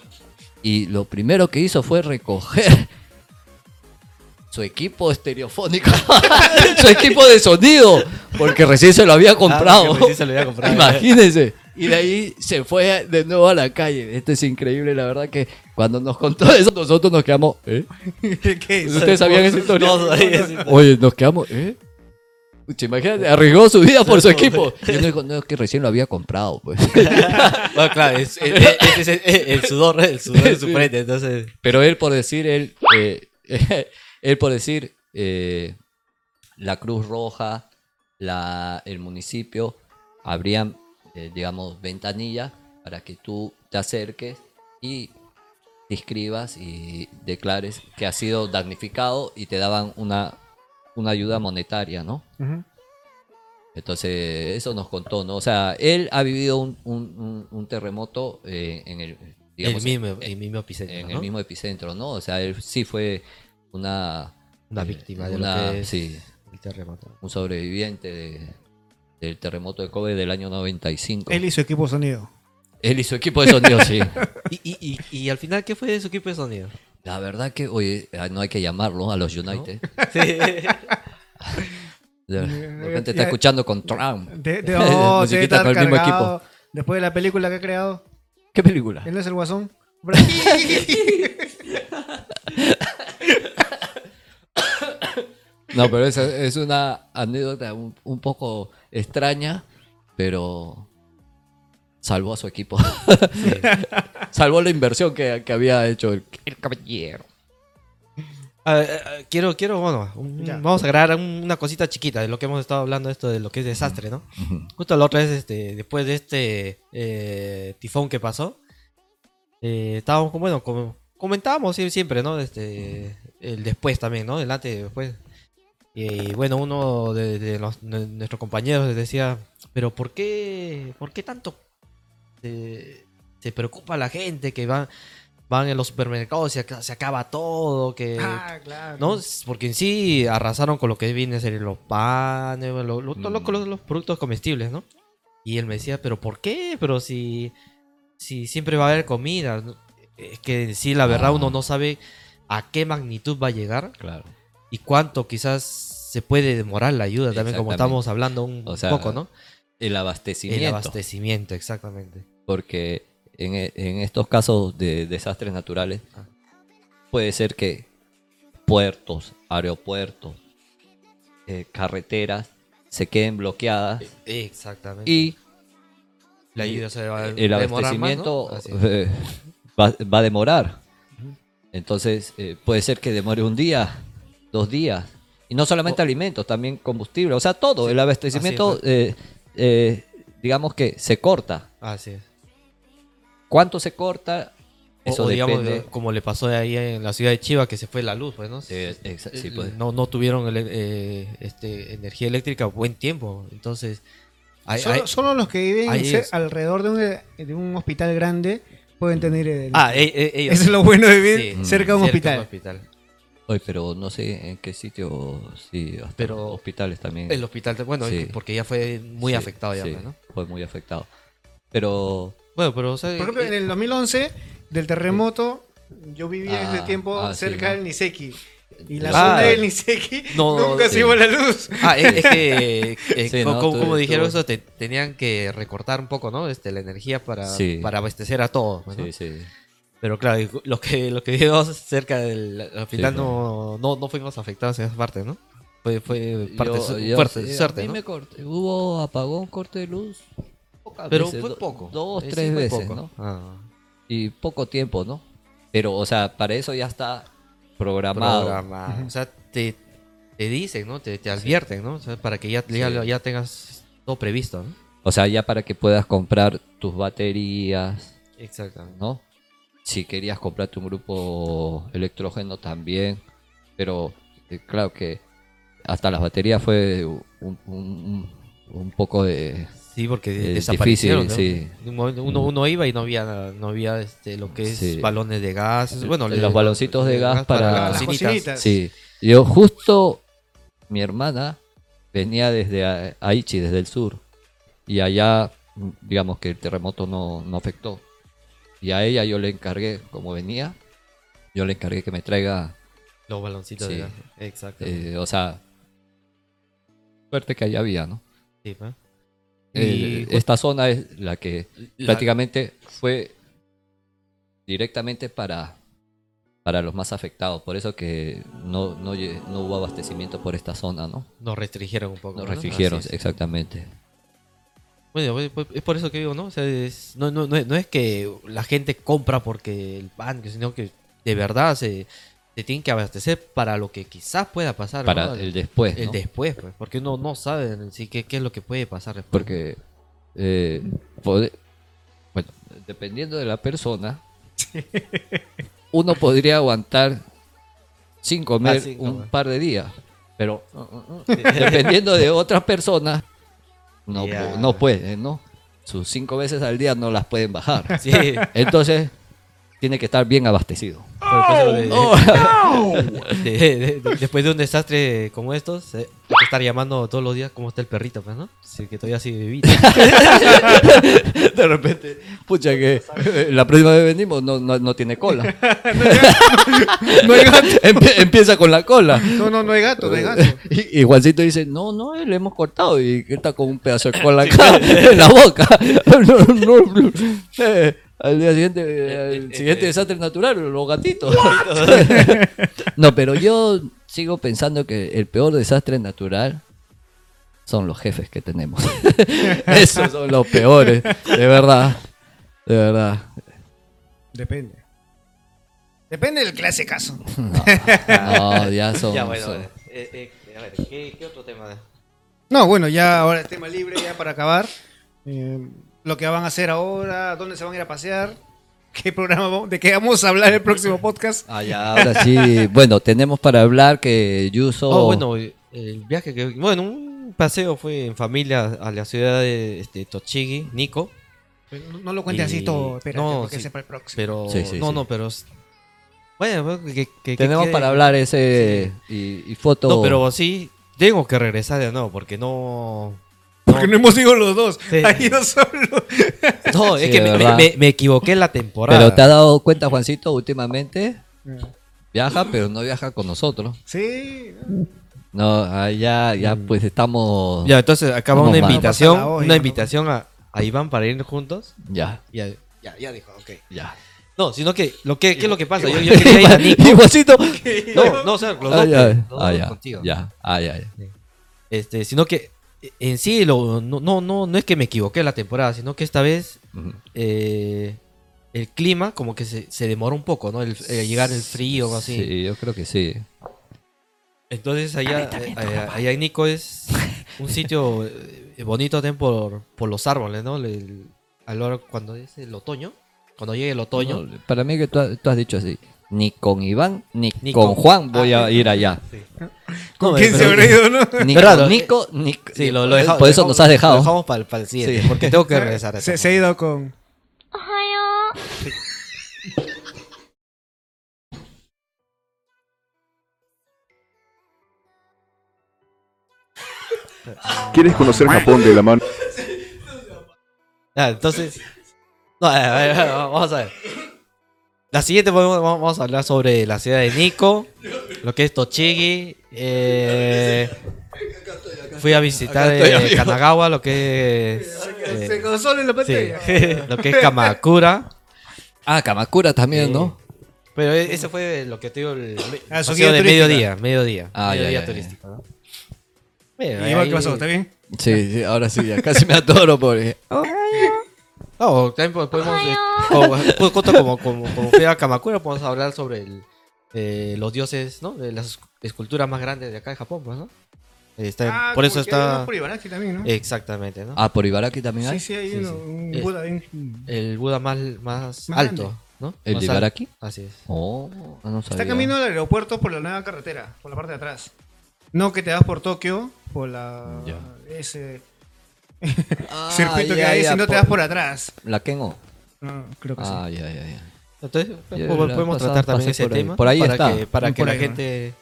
S2: Y lo primero que hizo fue recoger su equipo estereofónico, su equipo de sonido, porque recién se lo había comprado.
S3: porque recién se lo había comprado.
S2: Imagínense. Y de ahí se fue de nuevo a la calle. Esto es increíble, la verdad que cuando nos contó eso, nosotros nos quedamos, ¿eh?
S1: ¿Qué?
S2: ¿Ustedes sabían esa historia?
S3: No.
S2: Oye, nos quedamos, ¿eh? Imagínate, arriesgó su vida por su equipo. Y uno dijo, no, es que recién lo había comprado, pues.
S3: Bueno, claro, es, es- el sudor, el sudor de su frente, entonces...
S2: Pero él por decir, él, eh, él por decir, eh, la Cruz Roja, la, el municipio, abrían, eh, digamos, ventanillas para que tú te acerques y te inscribas y declares que has sido damnificado y te daban una, una ayuda monetaria, ¿no? Entonces, eso nos contó, ¿no? O sea, él ha vivido un, un- un- un terremoto eh, en el, digamos,
S3: el mismo,
S2: en-
S3: el mismo epicentro,
S2: en
S3: ¿no?
S2: el mismo epicentro, ¿no? O sea, él sí fue una...
S3: Una
S2: eh,
S3: víctima de
S2: una-
S3: lo que es
S2: Sí,
S3: el terremoto.
S2: un sobreviviente de- del terremoto de Kobe del año 95.
S1: Él y su equipo de sonido.
S2: Él y su equipo de sonido, sí.
S3: ¿Y, y, y, y al final qué fue de su equipo de sonido?
S2: La verdad que, oye, ah, no hay que llamarlo a los United. De, de repente está escuchando con Trump.
S1: De, de, oh,
S2: Musiquita con el mismo
S1: cargado. Después de la película que ha creado.
S2: ¿Qué película?
S1: Él no es el guasón.
S2: No, pero esa es una anécdota un, un poco extraña, pero salvó a su equipo. Salvó la inversión que, que había hecho el, el caballero.
S3: Eh, eh, quiero, quiero, bueno, un- vamos a agregar un- una cosita chiquita de lo que hemos estado hablando, esto de lo que es desastre, ¿no? Justo la otra vez, este, después de este eh, tifón que pasó, eh, estábamos, como, bueno, como comentábamos sie- siempre, ¿no? Este, el después también, ¿no? El antes y después. Y bueno, uno de, de los- de nuestros compañeros decía, pero ¿por qué, por qué tanto eh, se preocupa la gente que va, van en los supermercados y se, se acaba todo, que...
S1: Ah, claro.
S3: ¿no? Porque en sí arrasaron con lo que viene a ser los panes, lo-
S2: Mm.
S3: los, los productos comestibles, ¿no? Y él me decía, ¿pero por qué? Pero si, si siempre va a haber comida. Es que en sí, la verdad,
S2: Ah.
S3: uno no sabe a qué magnitud va a llegar
S2: Claro.
S3: y cuánto quizás se puede demorar la ayuda, también como estamos hablando un
S2: O sea,
S3: poco, ¿no?
S2: El
S3: El
S2: abastecimiento.
S3: abastecimiento, exactamente.
S2: porque en, e- en estos casos de desastres naturales
S3: Ah.
S2: puede ser que puertos, aeropuertos, eh, carreteras se queden bloqueadas
S3: Exactamente.
S2: y
S3: la ayuda se va a
S2: el
S3: demorar más,
S2: abastecimiento
S3: ¿no?
S2: Va, va a demorar. Entonces eh, puede ser que demore un día, dos días. Y no solamente
S3: O-
S2: alimentos, también combustible. O sea, todo. El abastecimiento, eh, eh, digamos que se corta.
S3: Así es.
S2: ¿Cuánto se corta?
S3: O-
S2: Eso
S3: o digamos,
S2: depende.
S3: como le pasó ahí en la ciudad de Chiva, que se fue la luz, pues, ¿no?
S2: Sí, pues.
S3: no, no tuvieron ele- eh, este, energía eléctrica buen tiempo. Entonces, hay-
S1: Solo,
S3: hay-
S1: solo los que viven alrededor de un, de un hospital grande pueden tener el...
S3: ah, e- e- ellos.
S1: Eso es lo bueno de vivir
S3: Sí,
S1: cerca de un hospital.
S3: hospital.
S2: Oye, pero no sé en qué sitio, sí, hasta
S3: Pero-
S2: hospitales también.
S3: El hospital, bueno,
S2: Sí.
S3: porque ya fue muy
S2: Sí,
S3: afectado ya,
S2: sí,
S3: ¿no?
S2: Fue muy afectado. Pero
S3: Bueno, pero, o sea,
S1: Por ejemplo,
S3: eh,
S1: en el 2011, del terremoto, yo vivía en
S2: Ah,
S1: ese tiempo
S2: ah, sí,
S1: cerca
S2: ¿no?
S1: del Niseki. Y la
S3: Ah,
S1: zona del Niseki
S3: no,
S1: nunca
S3: sí.
S1: se iba la luz.
S3: Ah, es, es que, eh,
S2: Sí,
S3: co-
S2: ¿no?
S3: co-
S2: Tú-
S3: como
S2: tú-
S3: dijeron eso, te- tenían que recortar un poco, ¿no? Este, la energía para,
S2: Sí.
S3: para abastecer a todos, pues, ¿no?
S2: sí, sí.
S3: Pero claro, los que, los que vivimos cerca del hospital
S2: Sí,
S3: no, no, no fuimos afectados en esa parte, ¿no? Fue, fue parte
S2: Yo- yo
S3: fuerte,
S2: sí, a
S3: suerte,
S2: mí
S3: ¿no?
S2: me corté. Hubo apagón, corte de luz. Pocas
S3: Pero
S2: veces,
S3: fue
S2: do-
S3: poco.
S2: Dos,
S3: Eh, sí,
S2: tres veces,
S3: poco.
S2: ¿no?
S3: Ah,
S2: Y poco tiempo, ¿no? Pero, o sea, para eso ya está programado.
S3: programado. O sea, te, te dicen, ¿no? Te, te advierten, ¿no? O sea, para que ya, ya,
S2: Sí.
S3: ya tengas todo previsto, ¿no?
S2: O sea, ya para que puedas comprar tus baterías,
S3: Exactamente.
S2: ¿no? Si querías comprarte un grupo electrógeno también, pero eh, claro que hasta las baterías fue un- un- un poco de...
S3: Sí, porque
S2: Es
S3: desaparecieron,
S2: difícil,
S3: ¿no?
S2: sí.
S3: De un momento uno, uno iba y no había, no había este, lo que es
S2: Sí.
S3: balones de gas. Bueno,
S2: Los baloncitos de gas para-
S3: las
S1: Las
S3: cocinitas.
S1: cocinitas.
S2: Sí, yo justo, mi hermana venía desde A- Aichi, desde el sur, y allá, digamos que el terremoto no, no afectó. Y a ella yo le encargué, como venía, yo le encargué que me traiga,
S3: Los baloncitos de gas. Exacto.
S2: eh, o sea, suerte que allá había, ¿no?
S3: Sí, ¿no?
S2: Eh,
S3: Y
S2: esta zona es la que
S3: la-
S2: prácticamente fue directamente para, para los más afectados. Por eso que no, no, no hubo abastecimiento por esta zona, ¿no?
S3: nos restringieron un poco.
S2: Nos
S3: ¿no?
S2: restringieron, exactamente.
S3: Bueno, pues, pues, es por eso que digo, ¿no? O sea, es- no, no, no, es- que la gente compra porque el pan, sino que de verdad se, se tienen que abastecer para lo que quizás pueda pasar. ¿no?
S2: Para el después,
S3: El
S2: ¿no?
S3: después, pues, porque uno no sabe en sí qué, qué es lo que puede pasar después.
S2: Porque, eh, pode- bueno, dependiendo de la persona, uno podría aguantar sin comer
S3: Ah,
S2: un
S3: comer.
S2: par de días. Pero dependiendo de otras personas, no, pu- no pueden, ¿no? Sus cinco veces al día no las pueden bajar.
S3: Sí,
S2: Entonces, tiene que estar bien abastecido.
S3: Por eso de- de- de- de- después de un desastre como estos, eh, hay que estar llamando todos los días cómo está el perrito, pues, ¿no? Sí, que todavía sigue vivito.
S2: De repente, pucha que eh, la próxima vez venimos no, no, no tiene cola.
S1: No hay gato.
S2: Empie- empieza con la cola.
S1: No, no, no hay gato, no hay gato.
S2: Y, y Juancito dice, no, no, eh, le hemos cortado y que está con un pedazo de cola acá en la boca. No, no, no. Eh, al día siguiente, eh, al siguiente desastre natural, los gatitos. no, pero yo sigo pensando que el peor desastre natural son los jefes que tenemos. Esos son los peores, de verdad, de verdad.
S1: Depende. Depende del clase caso.
S2: No, ya son.
S3: Ya, bueno,
S2: son-.
S3: Eh, eh, a ver, ¿qué, qué otro tema?
S1: No, bueno, ya ahora el tema libre, ya para acabar. Eh, lo que van a hacer ahora, dónde se van a ir a pasear, qué programa, vamos- de qué vamos a hablar en el próximo podcast.
S2: Ah, ya, ahora sí. Bueno, tenemos para hablar que Yuso.
S3: Oh, bueno, el viaje que... Bueno, un paseo fue en familia a la ciudad de este, Tochigi, Nico.
S1: No, no lo cuentes
S3: Y-
S1: así todo, espérate,
S3: no,
S1: porque
S3: sí,
S1: ese para el próximo.
S3: Pero...
S2: Sí, sí,
S3: no,
S2: sí.
S3: no, pero... Bueno, bueno, que,
S2: tenemos
S3: quede-
S2: para hablar ese y, y foto.
S3: No, pero sí, tengo que regresar de nuevo porque no...
S1: Porque no hemos ido los dos,
S3: Sí.
S1: ha ido solo.
S3: No, es
S2: Sí,
S3: que me, me- me equivoqué en la temporada.
S2: Pero te has dado cuenta, Juancito, últimamente viaja, pero no viaja con nosotros.
S1: Sí.
S2: No, ya, ya
S3: Mm.
S2: pues estamos.
S3: Ya, entonces acaba
S2: Vamos
S3: una
S2: mal.
S3: invitación, una
S1: no
S3: invitación a, a Iván para ir juntos.
S2: Ya,
S3: Ya, ya, ya dijo, ok.
S2: ya.
S3: No, sino que, lo que, ¿qué es lo que pasa? Yo, yo quería ir a Nico.
S2: Y Juancito.
S3: No, no, o sea, los
S2: Ah,
S3: dos,
S2: ya,
S3: los
S2: ah,
S3: dos
S2: ya,
S3: contigo.
S2: ya, ah, ya, ya.
S3: Este, sino que en sí lo, no, no, no, no es que me equivoqué la temporada, sino que esta vez eh, el clima como que se, se demoró un poco, ¿no? El, eh, llegar el frío o así.
S2: Sí, yo creo que sí.
S3: Entonces allá, eh, allá, allá en Nico es un sitio eh, bonito también por, por los árboles, ¿no? El- hora- cuando es el otoño, cuando llegue el otoño.
S2: No, para mí que tú, has- tú has dicho así. Ni con Iván, ni,
S3: Ni
S2: con,
S3: con-
S2: Juan voy
S3: Ah,
S2: a ir allá.
S1: ¿Con
S3: No,
S1: quién
S3: pero-
S1: se habrá ido, no?
S2: Ni
S3: Verdad,
S2: con
S3: eh,
S2: Nico, ni
S3: Sí, lo, lo dejamos.
S2: Por eso nos has dejado.
S3: Lo dejamos para, el siguiente,
S2: Sí.
S3: porque tengo que regresar. a
S1: Se, se ha ido con.
S4: ¿Quieres conocer Japón de la mano?
S3: Ah, entonces. No, a ver, a ver, vamos a ver. La siguiente podemos- vamos a hablar sobre la ciudad de Nico, lo que es Tochigi. eh, fui a visitar eh, Kanagawa, lo que es. Eh,
S1: en la
S3: sí, lo que es Kamakura.
S2: Ah, Kamakura también,
S3: Sí.
S2: ¿no?
S3: Pero e- ese fue lo que te digo, el
S1: Ah, su
S3: paseo
S1: guía
S3: de
S1: turística.
S3: mediodía, mediodía.
S2: Ah, ya,
S3: mediodía
S2: ya, ya.
S3: turístico, ¿no? Bueno,
S1: ¿Y
S3: ahí-
S1: qué pasó? ¿Está bien?
S2: Sí, sí, ahora sí, ya casi me atoro por.
S3: No, también po- podemos, eh, como, pues, justo como, como, como fui a Kamakura, podemos hablar sobre el, eh, los dioses, ¿no? De las esculturas más grandes de acá de Japón, pues, ¿no? Está-
S1: Ah,
S3: por eso está...
S1: Por Ibaraki también, ¿no?
S3: Exactamente, ¿no?
S2: Ah, por Ibaraki también hay.
S1: sí, sí, hay
S3: sí,
S1: uno,
S3: sí.
S1: un
S3: Eh,
S1: Buda bien-
S3: El Buda más, más,
S1: Más
S3: alto,
S1: grande.
S3: ¿no?
S2: ¿El
S3: Más
S2: de
S3: al-
S2: Ibaraki?
S3: Así es.
S2: Oh, no sabía.
S1: Está camino al aeropuerto por la nueva carretera, por la parte de atrás. No que te vas por Tokio, por la
S2: Ya.
S1: ese
S2: Ah,
S1: circuito que
S2: ya,
S1: hay,
S2: ya,
S1: si no te
S2: por-
S1: vas por atrás.
S2: La Kengo.
S1: No, creo que
S2: Ah, ya, ya, ya.
S3: Entonces,
S2: Yo
S3: po-
S2: la
S3: podemos
S2: pasada
S3: tratar también
S2: pasé
S3: ese
S2: por ahí.
S3: tema
S2: Por ahí
S3: para
S2: está.
S3: que, para
S1: Por
S3: que la
S1: ahí
S3: gente,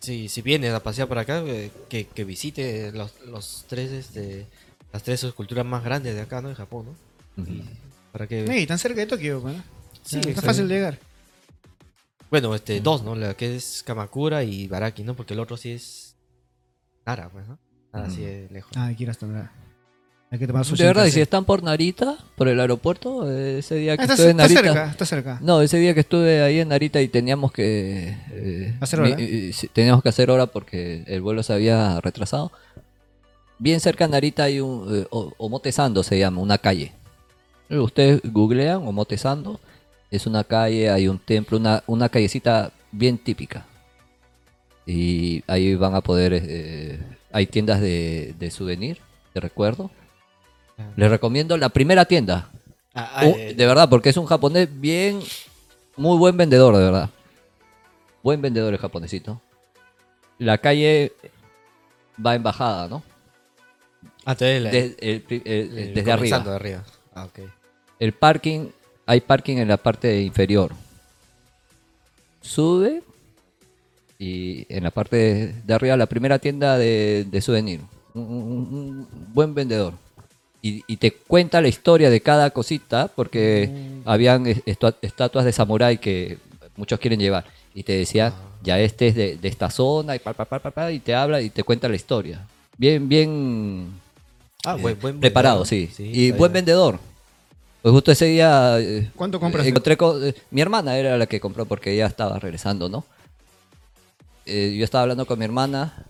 S3: si, si viene a pasear por acá, eh, que, que visite los, los tres, este, las tres esculturas más grandes de acá, ¿no? De Japón, ¿no?
S2: Ujú.
S3: Para que...
S1: Sí, tan cerca de Tokio, ¿no?
S3: Sí,
S1: está
S3: exacto.
S1: fácil de llegar.
S3: Bueno, este, dos, ¿no? La que es Kamakura y Baraki, ¿no? Porque el otro sí es Nara, pues, ¿no? Nara sí
S2: Mm.
S3: es lejos.
S1: Ah, hay que ir hasta. Hay que tomar su
S2: De verdad, y si
S1: Shinkansen.
S2: están por Narita, por el aeropuerto, eh, ese día que
S1: Ah, está,
S2: estuve en
S1: está
S2: Narita.
S1: cerca, está cerca.
S2: No, ese día que estuve ahí en Narita y teníamos que eh,
S1: ¿Hacer hora?
S2: mi- eh, teníamos que hacer hora porque el vuelo se había retrasado. Bien cerca de Narita hay un eh, O- Omotesando se llama, una calle. Eh, Ustedes googlean Omotesando, es una calle, hay un templo, una, una callecita bien típica. Y ahí van a poder, eh, hay tiendas de, de souvenir, de recuerdo. Les recomiendo la primera tienda,
S3: Ah,
S2: Uh,
S3: eh,
S2: de verdad, porque es un japonés bien. Muy buen vendedor, de verdad. Buen vendedor el japonesito. La calle va en bajada, ¿no?
S3: ah, entonces la-
S2: Des- el pri- el-
S3: el-
S2: desde arriba.
S3: de arriba. Ah, ok.
S2: El parking, hay parking en la parte inferior. Sube y en la parte de, arriba la primera tienda de, de souvenir. Un, un- un buen vendedor. Y, y te cuenta la historia de cada cosita porque habían es- estua- estatuas de samurái que muchos quieren llevar. Y te decía, ya este es de, de esta zona y, pa, pa, pa, pa, pa, y te habla y te cuenta la historia. Bien, bien
S3: Ah,
S2: eh,
S3: buen, buen
S2: preparado,
S3: vendedor.
S2: sí. Y buen
S3: bien.
S2: vendedor. Pues justo ese día. eh,
S1: ¿Cuánto compras?
S2: eh, encontré con- eh, mi hermana era la que compró porque ella estaba regresando, ¿no? Eh, yo estaba hablando con mi hermana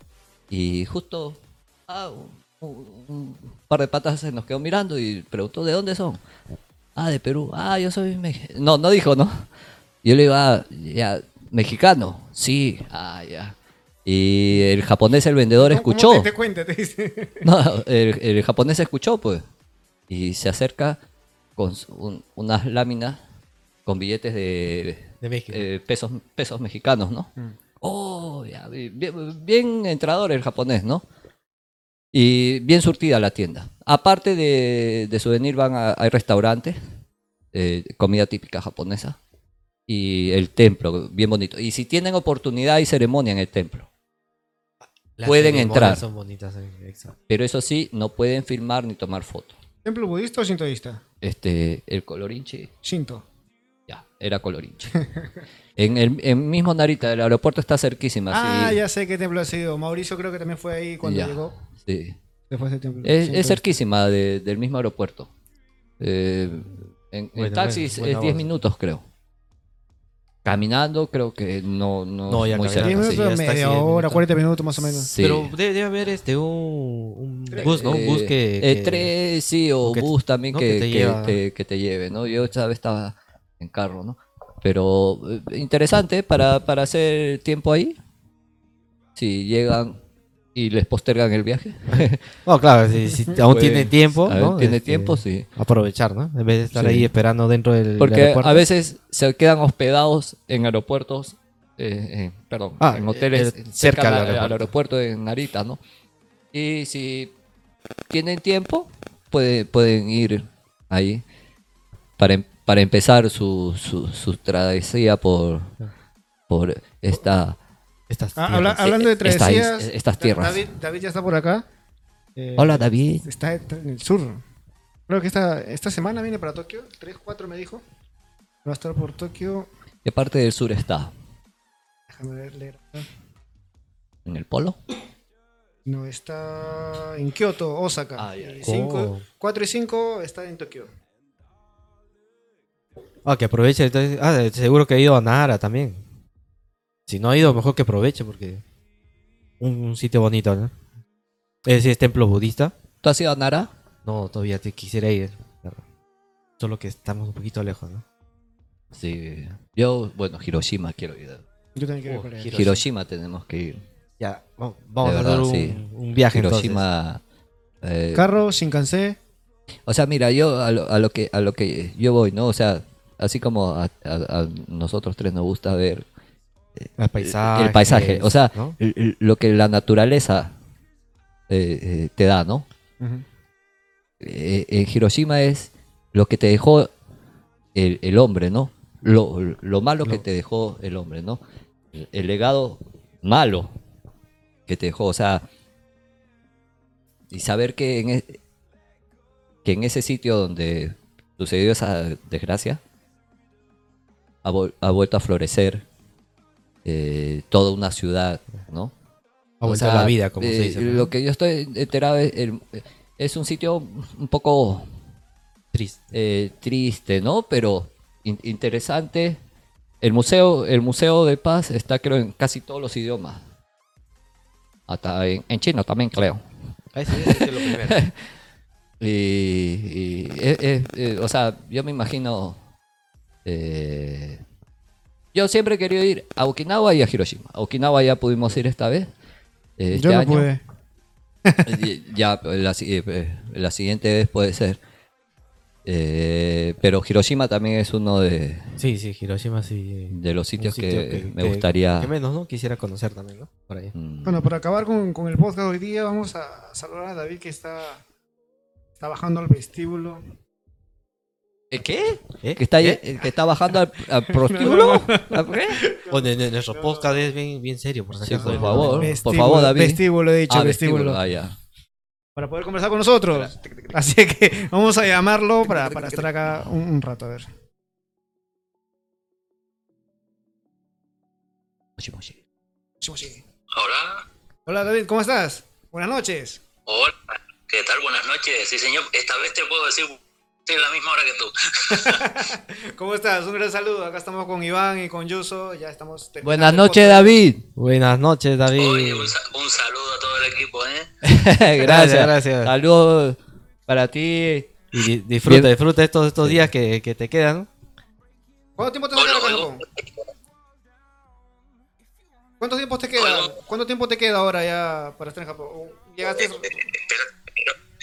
S2: y justo ah, un, par de patas se nos quedó mirando y preguntó de dónde son. Ah, de Perú. Ah, yo soy mexicano. No, no dijo, ¿no? Yo le digo, ah, ya, mexicano. Sí, ah, ya. Y el japonés, el vendedor,
S1: ¿Cómo-
S2: escuchó.
S1: ¿Cómo te, te cuenta? Te dice.
S2: No, el, el japonés escuchó, pues. Y se acerca con un- unas láminas con billetes de,
S3: De
S2: eh, pesos, pesos mexicanos, ¿no? Oh, ya, bien, bien entrador el japonés, ¿no? Y bien surtida la tienda. Aparte de, de souvenir van a, hay restaurantes, eh, comida típica japonesa y el templo, bien bonito. Y si tienen oportunidad hay ceremonia en el templo.
S3: Las
S2: pueden
S3: ceremonias
S2: entrar.
S3: Son bonitas, eh, exacto.
S2: Pero eso sí, no pueden filmar ni tomar fotos.
S1: ¿Templo budista o sintoísta?
S2: Este, el colorinche,
S1: Shinto.
S2: Era colorinche. en el en mismo Narita, el aeropuerto está cerquísima.
S1: Ah,
S2: sí.
S1: ya sé qué templo ha sido. Mauricio creo que también fue ahí cuando
S2: Ya,
S1: llegó.
S2: sí.
S1: Después del templo.
S2: Es, cerquísima de- del mismo aeropuerto. Eh, en, en
S3: Bueno,
S2: taxi
S3: bueno,
S2: es
S3: buena
S2: 10
S3: voz.
S2: minutos, creo. Caminando, creo que no, no,
S3: No, ya
S2: muy cerca.
S3: sí,
S1: minutos,
S3: ya está
S1: media hora,
S3: minutos.
S1: 40 minutos más o menos.
S2: Sí.
S3: Pero debe, debe haber este un, un bus, ¿no? Un bus
S2: Eh,
S3: que,
S2: eh,
S3: que-
S2: tres, sí, o
S3: que-
S2: bus también
S3: ¿no?
S2: que,
S3: que te
S2: que
S3: lleva.
S2: te, que te lleve, ¿no? Yo esta vez estaba en carro, ¿no? Pero eh, interesante para, para hacer tiempo ahí. Si llegan y les postergan el viaje.
S3: No, claro, si, si aún tiene tiempo,
S2: a ver,
S3: ¿no?
S2: Tiene
S3: Este,
S2: tiempo, sí.
S3: Aprovechar, ¿no? En vez de estar
S2: Sí.
S3: ahí esperando dentro del
S2: Porque
S3: aeropuerto.
S2: a veces se quedan hospedados en aeropuertos, eh, eh, perdón,
S3: Ah,
S2: en hoteles cerca
S3: cerca
S2: al
S3: al
S2: al
S3: aeropuerto.
S2: aeropuerto de Narita, ¿no? Y si tienen tiempo, puede- pueden ir ahí para, em- para empezar su, su, su travesía por, por esta...
S3: Estas
S1: Ah, habla-
S3: tierras.
S1: hablando de
S2: Esta
S1: travesías.
S2: estas tierras.
S1: David, David ya está por acá. Eh,
S2: Hola David.
S1: Está en el sur. Creo que esta, esta semana viene para Tokio. 3, 4 me dijo. Va a estar por Tokio.
S2: ¿Qué parte del sur está?
S1: Déjame ver, leer. acá.
S2: ¿En el polo?
S1: No, está en Kioto, Osaka.
S2: Ah, ya.
S1: Y cinco-
S3: Oh.
S1: 4 y 5 está en Tokio.
S3: Ah, que aproveche. entonces- ah, seguro que ha ido a Nara también. Si no ha ido, mejor que aproveche porque un, un sitio bonito, ¿no? Es decir, es templo budista.
S2: ¿Tú has ido a Nara?
S3: No, todavía te quisiera ir. Solo que estamos un poquito lejos, ¿no?
S2: Sí. Yo, bueno, Hiroshima quiero ir.
S1: Yo también quiero
S3: Oh,
S1: ir allá.
S3: Hiroshima.
S2: Hiroshima tenemos que ir.
S3: Ya, vamos, a hacer un,
S2: sí.
S3: un viaje entonces.
S2: Hiroshima. eh,
S1: Carro, Shinkansen.
S2: o sea, mira, yo a lo, a lo que a lo que yo voy, ¿no? O sea, así como a, a- a nosotros tres nos gusta ver
S3: El paisaje.
S2: el paisaje, o sea, lo que la naturaleza eh, eh, te da, ¿no? Eh, en Hiroshima es lo que te dejó el, el hombre, ¿no? Lo, lo malo que te dejó el hombre, ¿no? El, el legado malo que te dejó, o sea, y saber que en, e- que en ese sitio donde sucedió esa desgracia, ha, vol- ha vuelto a florecer eh, toda una ciudad, ¿no?
S3: Ha vuelto a la vida, como se
S2: eh,
S3: dice. ¿no?
S2: Lo que yo estoy enterado es, es un sitio un poco
S3: Triste.
S2: eh, triste, ¿no? Pero in- interesante. El museo, el museo de paz está creo en casi todos los idiomas. Hasta en, en chino también creo.
S3: Ah, lo primero.
S2: Y, y eh, o sea, yo me imagino. Eh, yo siempre he querido ir a Okinawa y a Hiroshima. A Okinawa ya pudimos ir esta vez. eh, este
S1: Yo no
S2: año.
S1: pude.
S2: Ya la, si- eh, la siguiente vez puede ser. Eh, pero Hiroshima también es uno de,
S3: Sí, sí, Hiroshima sí.
S2: de los sitios
S3: sitio
S2: que, me gustaría.
S3: Que menos, ¿no? Quisiera conocer también, ¿no? Por ahí.
S2: mm,
S1: Bueno, para acabar con, con el podcast hoy día, vamos a saludar a David que está, está bajando al vestíbulo.
S2: ¿Eh, ¿Qué?
S3: ¿Eh?
S2: ¿Que está, ahí-
S3: ¿Eh?
S2: eh, que está bajando al, al prostíbulo? ¿A qué?
S3: Bueno, en- en nuestro podcast es bien, bien serio, por si
S2: Sí,
S3: acaso.
S2: por favor.
S1: Vestíbulo,
S2: favor, David.
S1: Vestíbulo, he dicho,
S2: Ah,
S1: vestíbulo.
S2: Ah, ya.
S1: Para poder conversar con nosotros. Así que vamos a llamarlo para, para estar acá un, un rato, a ver.
S5: Hola.
S1: Hola David, ¿cómo estás? Buenas noches.
S5: Hola. ¿Qué tal? Buenas noches. Sí, señor. Esta vez te puedo decir, a la misma hora que tú.
S1: ¿Cómo estás? Un gran saludo. Acá estamos con Iván y con Yuso. Ya estamos terminando
S2: Buenas noches. David.
S3: Buenas noches, David.
S5: Oye, un, sa- un saludo a todo el equipo, ¿eh?
S2: gracias,
S3: Gracias.
S2: Saludos para ti,
S3: Y di- disfruta,
S2: Bien.
S3: disfruta estos, estos días que, que te quedan.
S1: ¿Cuánto tiempo te vas a
S5: Bueno?
S1: ¿Cuánto tiempo te queda? ¿Cuánto tiempo te queda ahora ya para estar en Japón? ¿O ¿Llegaste?
S5: Espera, miro-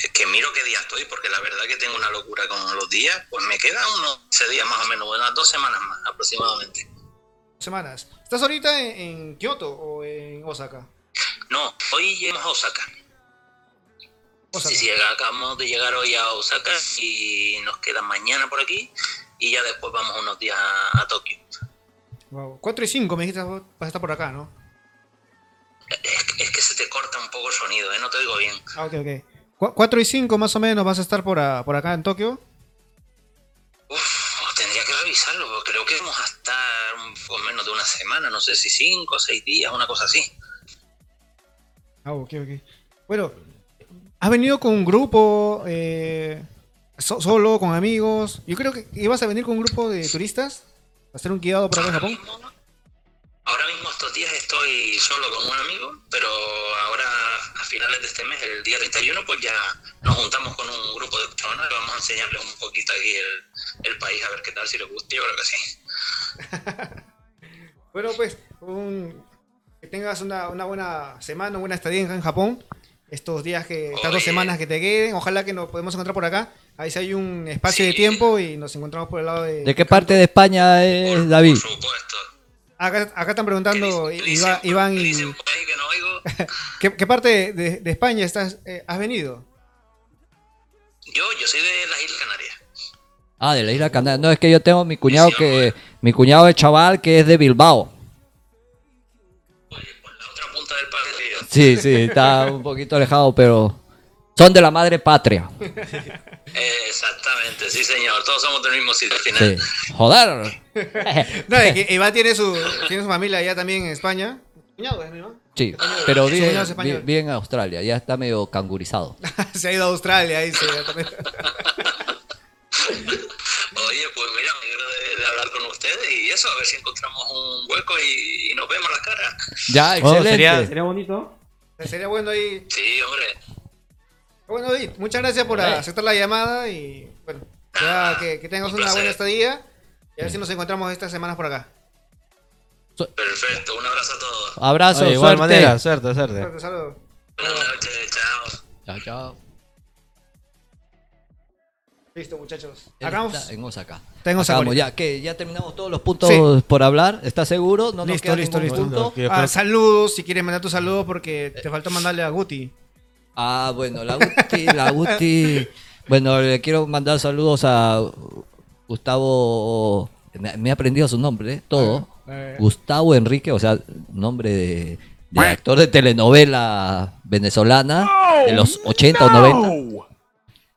S5: es que miro qué día estoy, porque la verdad que tengo una locura con los días. Pues me quedan unos 15 días más o menos, unas dos semanas más aproximadamente.
S1: semanas. ¿Estás ahorita en, en Kioto o en Osaka?
S5: No, hoy llegamos a Osaka.
S1: Osaka.
S5: Sí, sí, acabamos de llegar hoy a Osaka y nos queda mañana por aquí y ya después vamos unos días a, a Tokio.
S1: Wow. 4 y 5 me dijiste vas a estar por acá, ¿no?
S5: Es, que- es que se te corta un poco el sonido, ¿eh? No te oigo bien.
S1: Ah, ok, ok. 4 y 5 más o menos vas a estar por, a- por acá en Tokio.
S5: Uf, tendría que revisarlo, porque creo que vamos a estar poco menos de una semana, no sé si cinco o seis días, una cosa así.
S1: Ah, ok, ok. Bueno, ¿has venido con un grupo? Eh, so- ¿Solo? ¿Con amigos? Yo creo que ibas a venir con un grupo de turistas. ¿A hacer un guiado por acá en Japón?
S5: mismo, ahora mismo estos días estoy solo con un amigo, pero ahora a finales de este mes, el día 31, pues ya nos juntamos con un grupo de personas y vamos a enseñarles un poquito aquí el, el país, a ver qué tal, si les gusta, yo creo que sí.
S1: Bueno, pues, un- que tengas una, una buena semana, una buena estadía en Japón. Estos días que, estas dos semanas que te queden, ojalá que nos podemos encontrar por acá. Ahí sí hay un espacio de
S5: Sí.
S1: tiempo y nos encontramos por el lado de...
S2: ¿De qué parte de España es David?
S5: Por supuesto.
S1: Acá, acá están preguntando
S5: ¿Qué dicen-
S1: Iva- Iván
S5: qué
S1: y...
S5: que no oigo?
S1: ¿Qué, qué parte de, de España estás, eh, has venido?
S5: Yo, yo soy de las Islas Canarias.
S2: Ah, de la isla Canaria. No, es que yo tengo mi cuñado que... Mi cuñado es chaval que es de Bilbao.
S5: Oye, por la otra punta del país, tío.
S2: Sí, sí, está un poquito alejado, pero... Son de la madre patria.
S5: Eh, exactamente, sí señor, todos somos del mismo sitio al final.
S2: Sí. Joder.
S1: No, es que Iván tiene su, tiene su familia allá también en España. ¿Cuñado es, no?
S2: Sí, pero vive, vive en Australia. Ya está medio cangurizado.
S1: Se ha ido a Australia, ahí se también.
S5: Oye, pues mira, me alegro de, hablar con ustedes y eso, a ver si encontramos un hueco y, y nos vemos las caras.
S2: Ya,
S3: Oh,
S2: excelente.
S3: sería, sería bonito.
S1: Sería bueno ahí.
S5: Sí, hombre.
S1: Bueno, David, muchas gracias por aceptar la llamada y bueno, ya que, que tengas
S5: Un
S1: una buena estadía y a ver si nos encontramos estas semanas por acá.
S5: Perfecto, un abrazo a todos.
S2: Abrazo,
S3: de igual
S2: suerte.
S3: manera, suerte, suerte.
S1: Suerte, saludos.
S5: Buenas noches, chao.
S2: Chao, chao.
S1: Listo, muchachos.
S2: Osaka.
S1: Está en Osaka
S2: Acabamos, ya, que ya terminamos todos los puntos
S1: Sí.
S2: por hablar. ¿Estás seguro? No nos
S1: Listo,
S2: queda
S1: listo,
S2: ningún
S1: listo.
S2: punto?
S1: Ah, saludos, si quieres mandar tu saludo porque te faltó mandarle a Guti.
S2: Ah, bueno, la Guti, la Guti. Bueno, le quiero mandar saludos a Gustavo. Me, he aprendido su nombre, ¿eh? todo.
S1: Eh,
S2: Gustavo Enrique, o sea, nombre de, de actor de telenovela venezolana de los 80 o 90.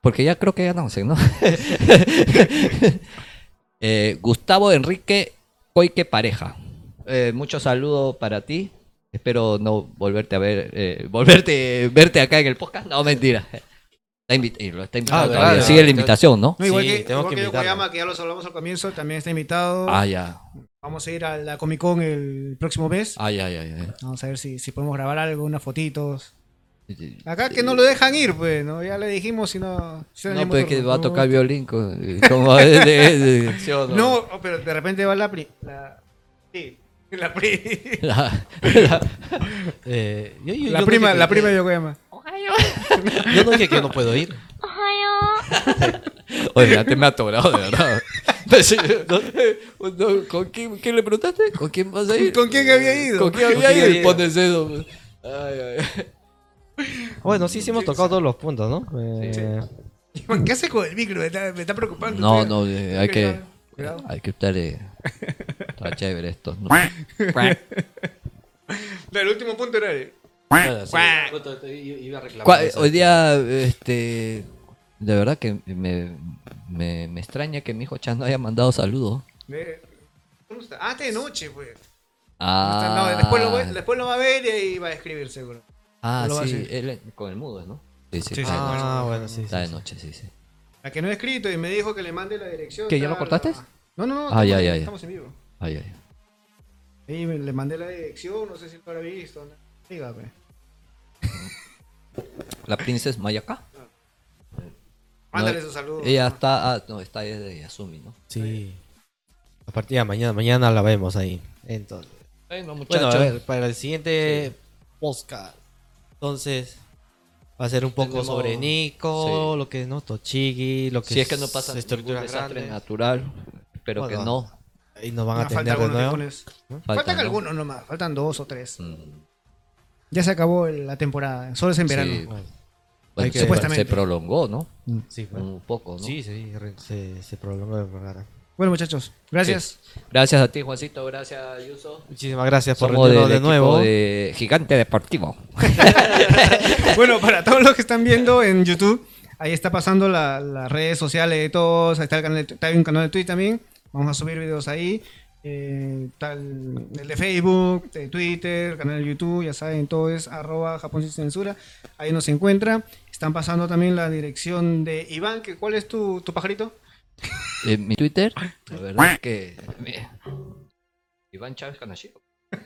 S2: Porque ya creo que ya no sé, ¿no? Eh, Gustavo Enrique Coique Pareja. Eh, muchos saludos para ti. Espero no volverte a ver, eh, volverte verte acá en el podcast. No, mentira. Está invit- y lo está invitado
S3: Ah,
S2: todavía.
S3: verdad,
S2: Sigue la invitación, ¿no?
S1: no, igual
S3: Sí,
S1: que,
S3: tenemos
S1: igual
S3: que
S1: que. Yokoyama, que ya los hablamos al comienzo, también está invitado.
S2: Ah, ya.
S1: Vamos a ir a la Comic Con el próximo mes.
S2: Ay, ay, ay. ay.
S1: Vamos a ver si, si podemos grabar algo, unas fotitos. Acá que no lo dejan ir, pues, ¿no? Ya le dijimos si no... si
S2: No, pues es que va a tocar violín. co- Como de, de- de- ¿sí o no?
S1: No, pero de repente va la. La... Sí, la pri...
S2: La- la-
S3: Eh, yo- yo-
S1: La
S3: yo
S1: prima,
S3: dije
S1: la
S3: que-
S1: prima de Yokoyama.
S3: Yo no dije que yo no puedo ir.
S2: Oye, ya te me ha atorado, de verdad. No, no, ¿Con quién, quién le preguntaste? ¿Con quién vas a ir?
S1: ¿Con quién había ido?
S2: ¿Con quién
S3: ¿Con
S2: había
S3: quién
S2: ido?
S3: había
S2: eso. pues. Ay, ay.
S3: Bueno, sí, sí hemos tocado todos los puntos, ¿no? Eh,
S1: ¿Qué hace con el micro? Me está, me está preocupando.
S2: No, no, eh, hay que,
S1: Cuidado.
S2: hay que estar, eh, está chévere esto. ¿no?
S1: El último punto era... el-
S3: bueno, sí,
S1: Cuac.
S3: justo te- iba a reclamar
S2: Cua-
S3: eso.
S2: Hoy día, este, de verdad que me, me, me extraña que mi hijo Chan no haya mandado saludos.
S1: de- ¿Cómo está? Ah, está de noche, pues.
S2: Ah,
S1: No, después, lo, va- después lo va a ver y ahí va a escribir, seguro.
S2: ah
S1: lo va a
S2: sí,
S1: hacer.
S2: él, con el mudo, ¿no? Sí, sí,
S1: Sí,
S2: está,
S1: sí.
S2: de noche.
S3: Ah, bueno, sí.
S2: Está
S3: sí,
S2: de
S3: sí.
S2: noche, sí, sí.
S1: La que no he escrito y me dijo que le mande la dirección.
S2: ¿Que ya lo cortaste?
S1: No, no, no.
S2: Ah,
S1: estamos,
S2: ya, ya, ya.
S1: estamos en vivo.
S2: Ay, ay.
S1: Y me- le mandé la dirección, no sé si lo habrá visto. ¿no? Dígame.
S2: La princesa Mayaka.
S1: Mándale
S2: No,
S1: su saludo.
S2: Ella está, ah, no, está desde Yasumi, ¿no?
S3: Sí. A partir de mañana, mañana la vemos ahí. Entonces.
S2: Bueno,
S3: Bueno, a ver, para el siguiente podcast. Entonces, va a ser un poco
S2: Tenemos-
S3: sobre Nico,
S2: sí.
S3: lo que es, ¿no? Tochigi, lo que
S2: si es que no pasa
S3: estructuras
S2: desastre natural, pero que no.
S3: Y nos van
S1: No,
S3: a
S1: falta
S3: atender de
S1: algunos
S3: nuevo.
S1: Faltan
S2: ¿no?
S1: algunos nomás, faltan dos o tres.
S2: Mm,
S1: Ya se acabó la temporada, solo es en verano.
S2: Sí.
S3: Bueno,
S2: bueno,
S3: Hay que-
S2: se,
S1: Supuestamente.
S2: se prolongó, ¿no?
S3: sí, bueno.
S2: Un poco, ¿no?
S3: sí, sí, se, se prolongó de verdad.
S1: Bueno, muchachos, gracias.
S2: Gracias a ti, Juancito. Gracias, Yuso.
S3: Muchísimas gracias por
S2: del
S3: de nuevo.
S2: de Gigante Deportivo.
S1: bueno, para todos los que están viendo en YouTube, ahí está pasando la- las redes sociales de todos. Ahí está el canal de, está un canal de Twitter también. Vamos a subir videos ahí. Eh, está el, de Facebook, de Twitter, el canal de YouTube, ya saben, todo es arroba Japón sin censura. Ahí nos encuentra. Están pasando también la dirección de Iván. Que, ¿Cuál es tu, tu pajarito?
S2: En mi Twitter, la verdad es que. mi- Iván Chávez Canachiro.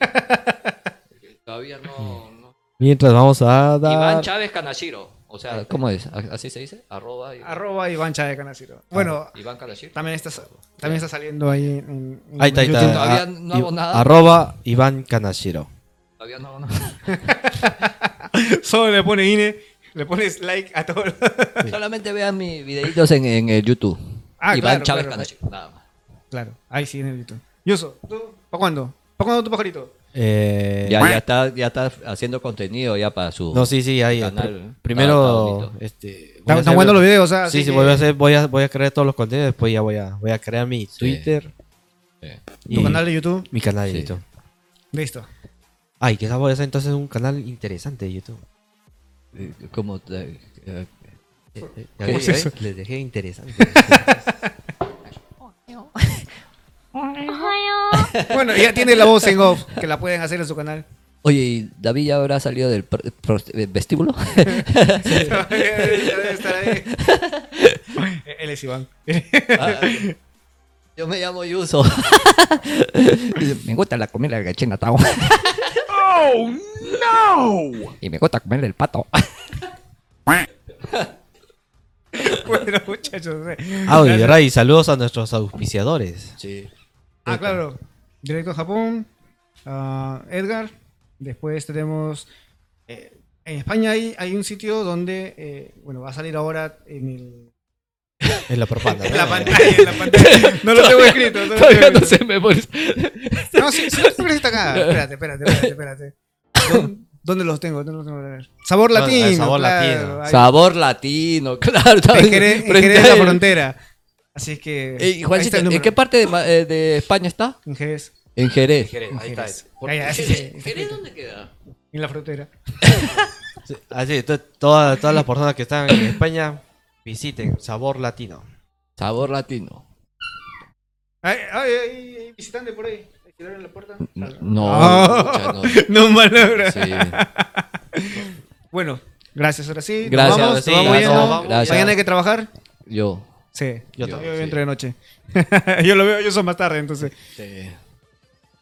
S2: Todavía no. no.
S3: Mientras vamos a dar...
S2: Iván Chávez Canachiro. O sea, ¿cómo es? ¿A- ¿Así se dice? Arroba. Iván-
S1: Arroba Iván Chávez Canaciro. Bueno,
S2: Iván Canachiro.
S1: también está, también está saliendo ahí en, en
S3: Ahí está, ahí está.
S2: Todavía
S3: Ah,
S2: no hago nada.
S3: Arroba Iván Kanashiro.
S2: Todavía no. no.
S1: Solo le pone INE, le pones like a todo.
S2: Solamente vean mis videitos en, en el YouTube.
S1: Ah,
S2: Iván
S1: claro,
S2: Chávez
S1: claro.
S2: Canachiro. Nada más.
S1: Claro, ahí sí en el YouTube. Yuso, ¿tú? ¿Para cuándo? ¿Para cuándo tu pajarito?
S3: Eh,
S2: Ya, ya, está, ya está haciendo contenido ya para su.
S3: No, sí, sí, ahí.
S2: Canal,
S3: pr-
S2: ¿eh? Está-
S3: primero,
S2: está
S3: este...
S1: Están
S3: hacer-
S1: buenos los videos.
S3: Sí,
S1: Así
S3: sí,
S1: que
S3: voy a, hacer, voy, a, voy a crear todos los contenidos, después ya voy a, voy a crear mi
S2: Sí.
S3: Twitter
S2: Sí.
S1: Tu canal de YouTube,
S3: mi canal de
S2: Sí.
S3: YouTube.
S1: listo.
S3: Ay, quizás voy a hacer entonces un canal interesante de YouTube.
S2: Eh, Como. Eh, eh,
S3: Les dejé interesante.
S1: Bueno, ya tiene la voz en off, que la pueden hacer en su canal.
S2: Oye, ¿y David ya habrá salido del pro- pro- eh, vestíbulo?
S1: Él es Iván.
S2: Ah, Yo me llamo Yuso. me gusta la comida de China Town.
S4: ¡Oh, no!
S2: Y me gusta comer el pato.
S1: bueno, muchachos. eh.
S3: ah, saludos a nuestros auspiciadores.
S2: Sí.
S1: Ah, claro. Directo a Japón. ah, Edgar. Después tenemos. eh, en España hay, hay un sitio donde. eh, bueno, va a salir ahora en el.
S3: En la propaganda.
S1: En la pantalla, en la pantalla. No lo tengo escrito. No, lo tengo
S2: Todavía no se me.
S1: No, sí, sí, sí, está acá. Espérate, espérate, espérate, espérate. ¿Dó- ¿Dónde los tengo? ¿Dónde los tengo? A ver. Sabor latino.
S3: sabor
S1: claro.
S3: latino.
S2: Sabor latino, claro.
S1: En Jerez, en Jerez de la frontera. Así es que.
S2: Ey,
S1: ahí
S2: Juancito,
S1: está el
S2: ¿en qué parte de, eh, de España está?
S1: En Jerez.
S2: En Jerez.
S1: En
S3: ahí está.
S1: Jerez. Ahí, así
S2: ¿Jerez, Jerez dónde queda?
S1: En la frontera.
S3: Sí, Así, to- todas, todas las personas que están en España, visiten Sabor Latino.
S2: Sabor latino.
S1: Ay, ay, ay, ay, visitante por ahí. La puerta.
S2: No,
S1: Ah.
S2: no.
S1: No.
S2: Sí.
S1: Bueno, gracias, ahora sí. Nos
S2: Gracias,
S1: vamos,
S3: sí, gracias,
S1: yendo.
S3: vamos.
S2: Gracias.
S1: Mañana hay que trabajar.
S2: Yo.
S1: Sí,
S3: Yo
S1: yo,
S3: también,
S1: yo
S2: sí.
S1: entro de noche. yo lo veo, yo soy más tarde, entonces.
S2: Sí.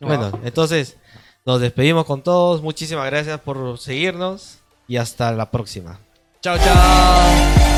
S3: Bueno, entonces nos despedimos con todos. Muchísimas gracias por seguirnos y hasta la próxima.
S2: Chao, chao.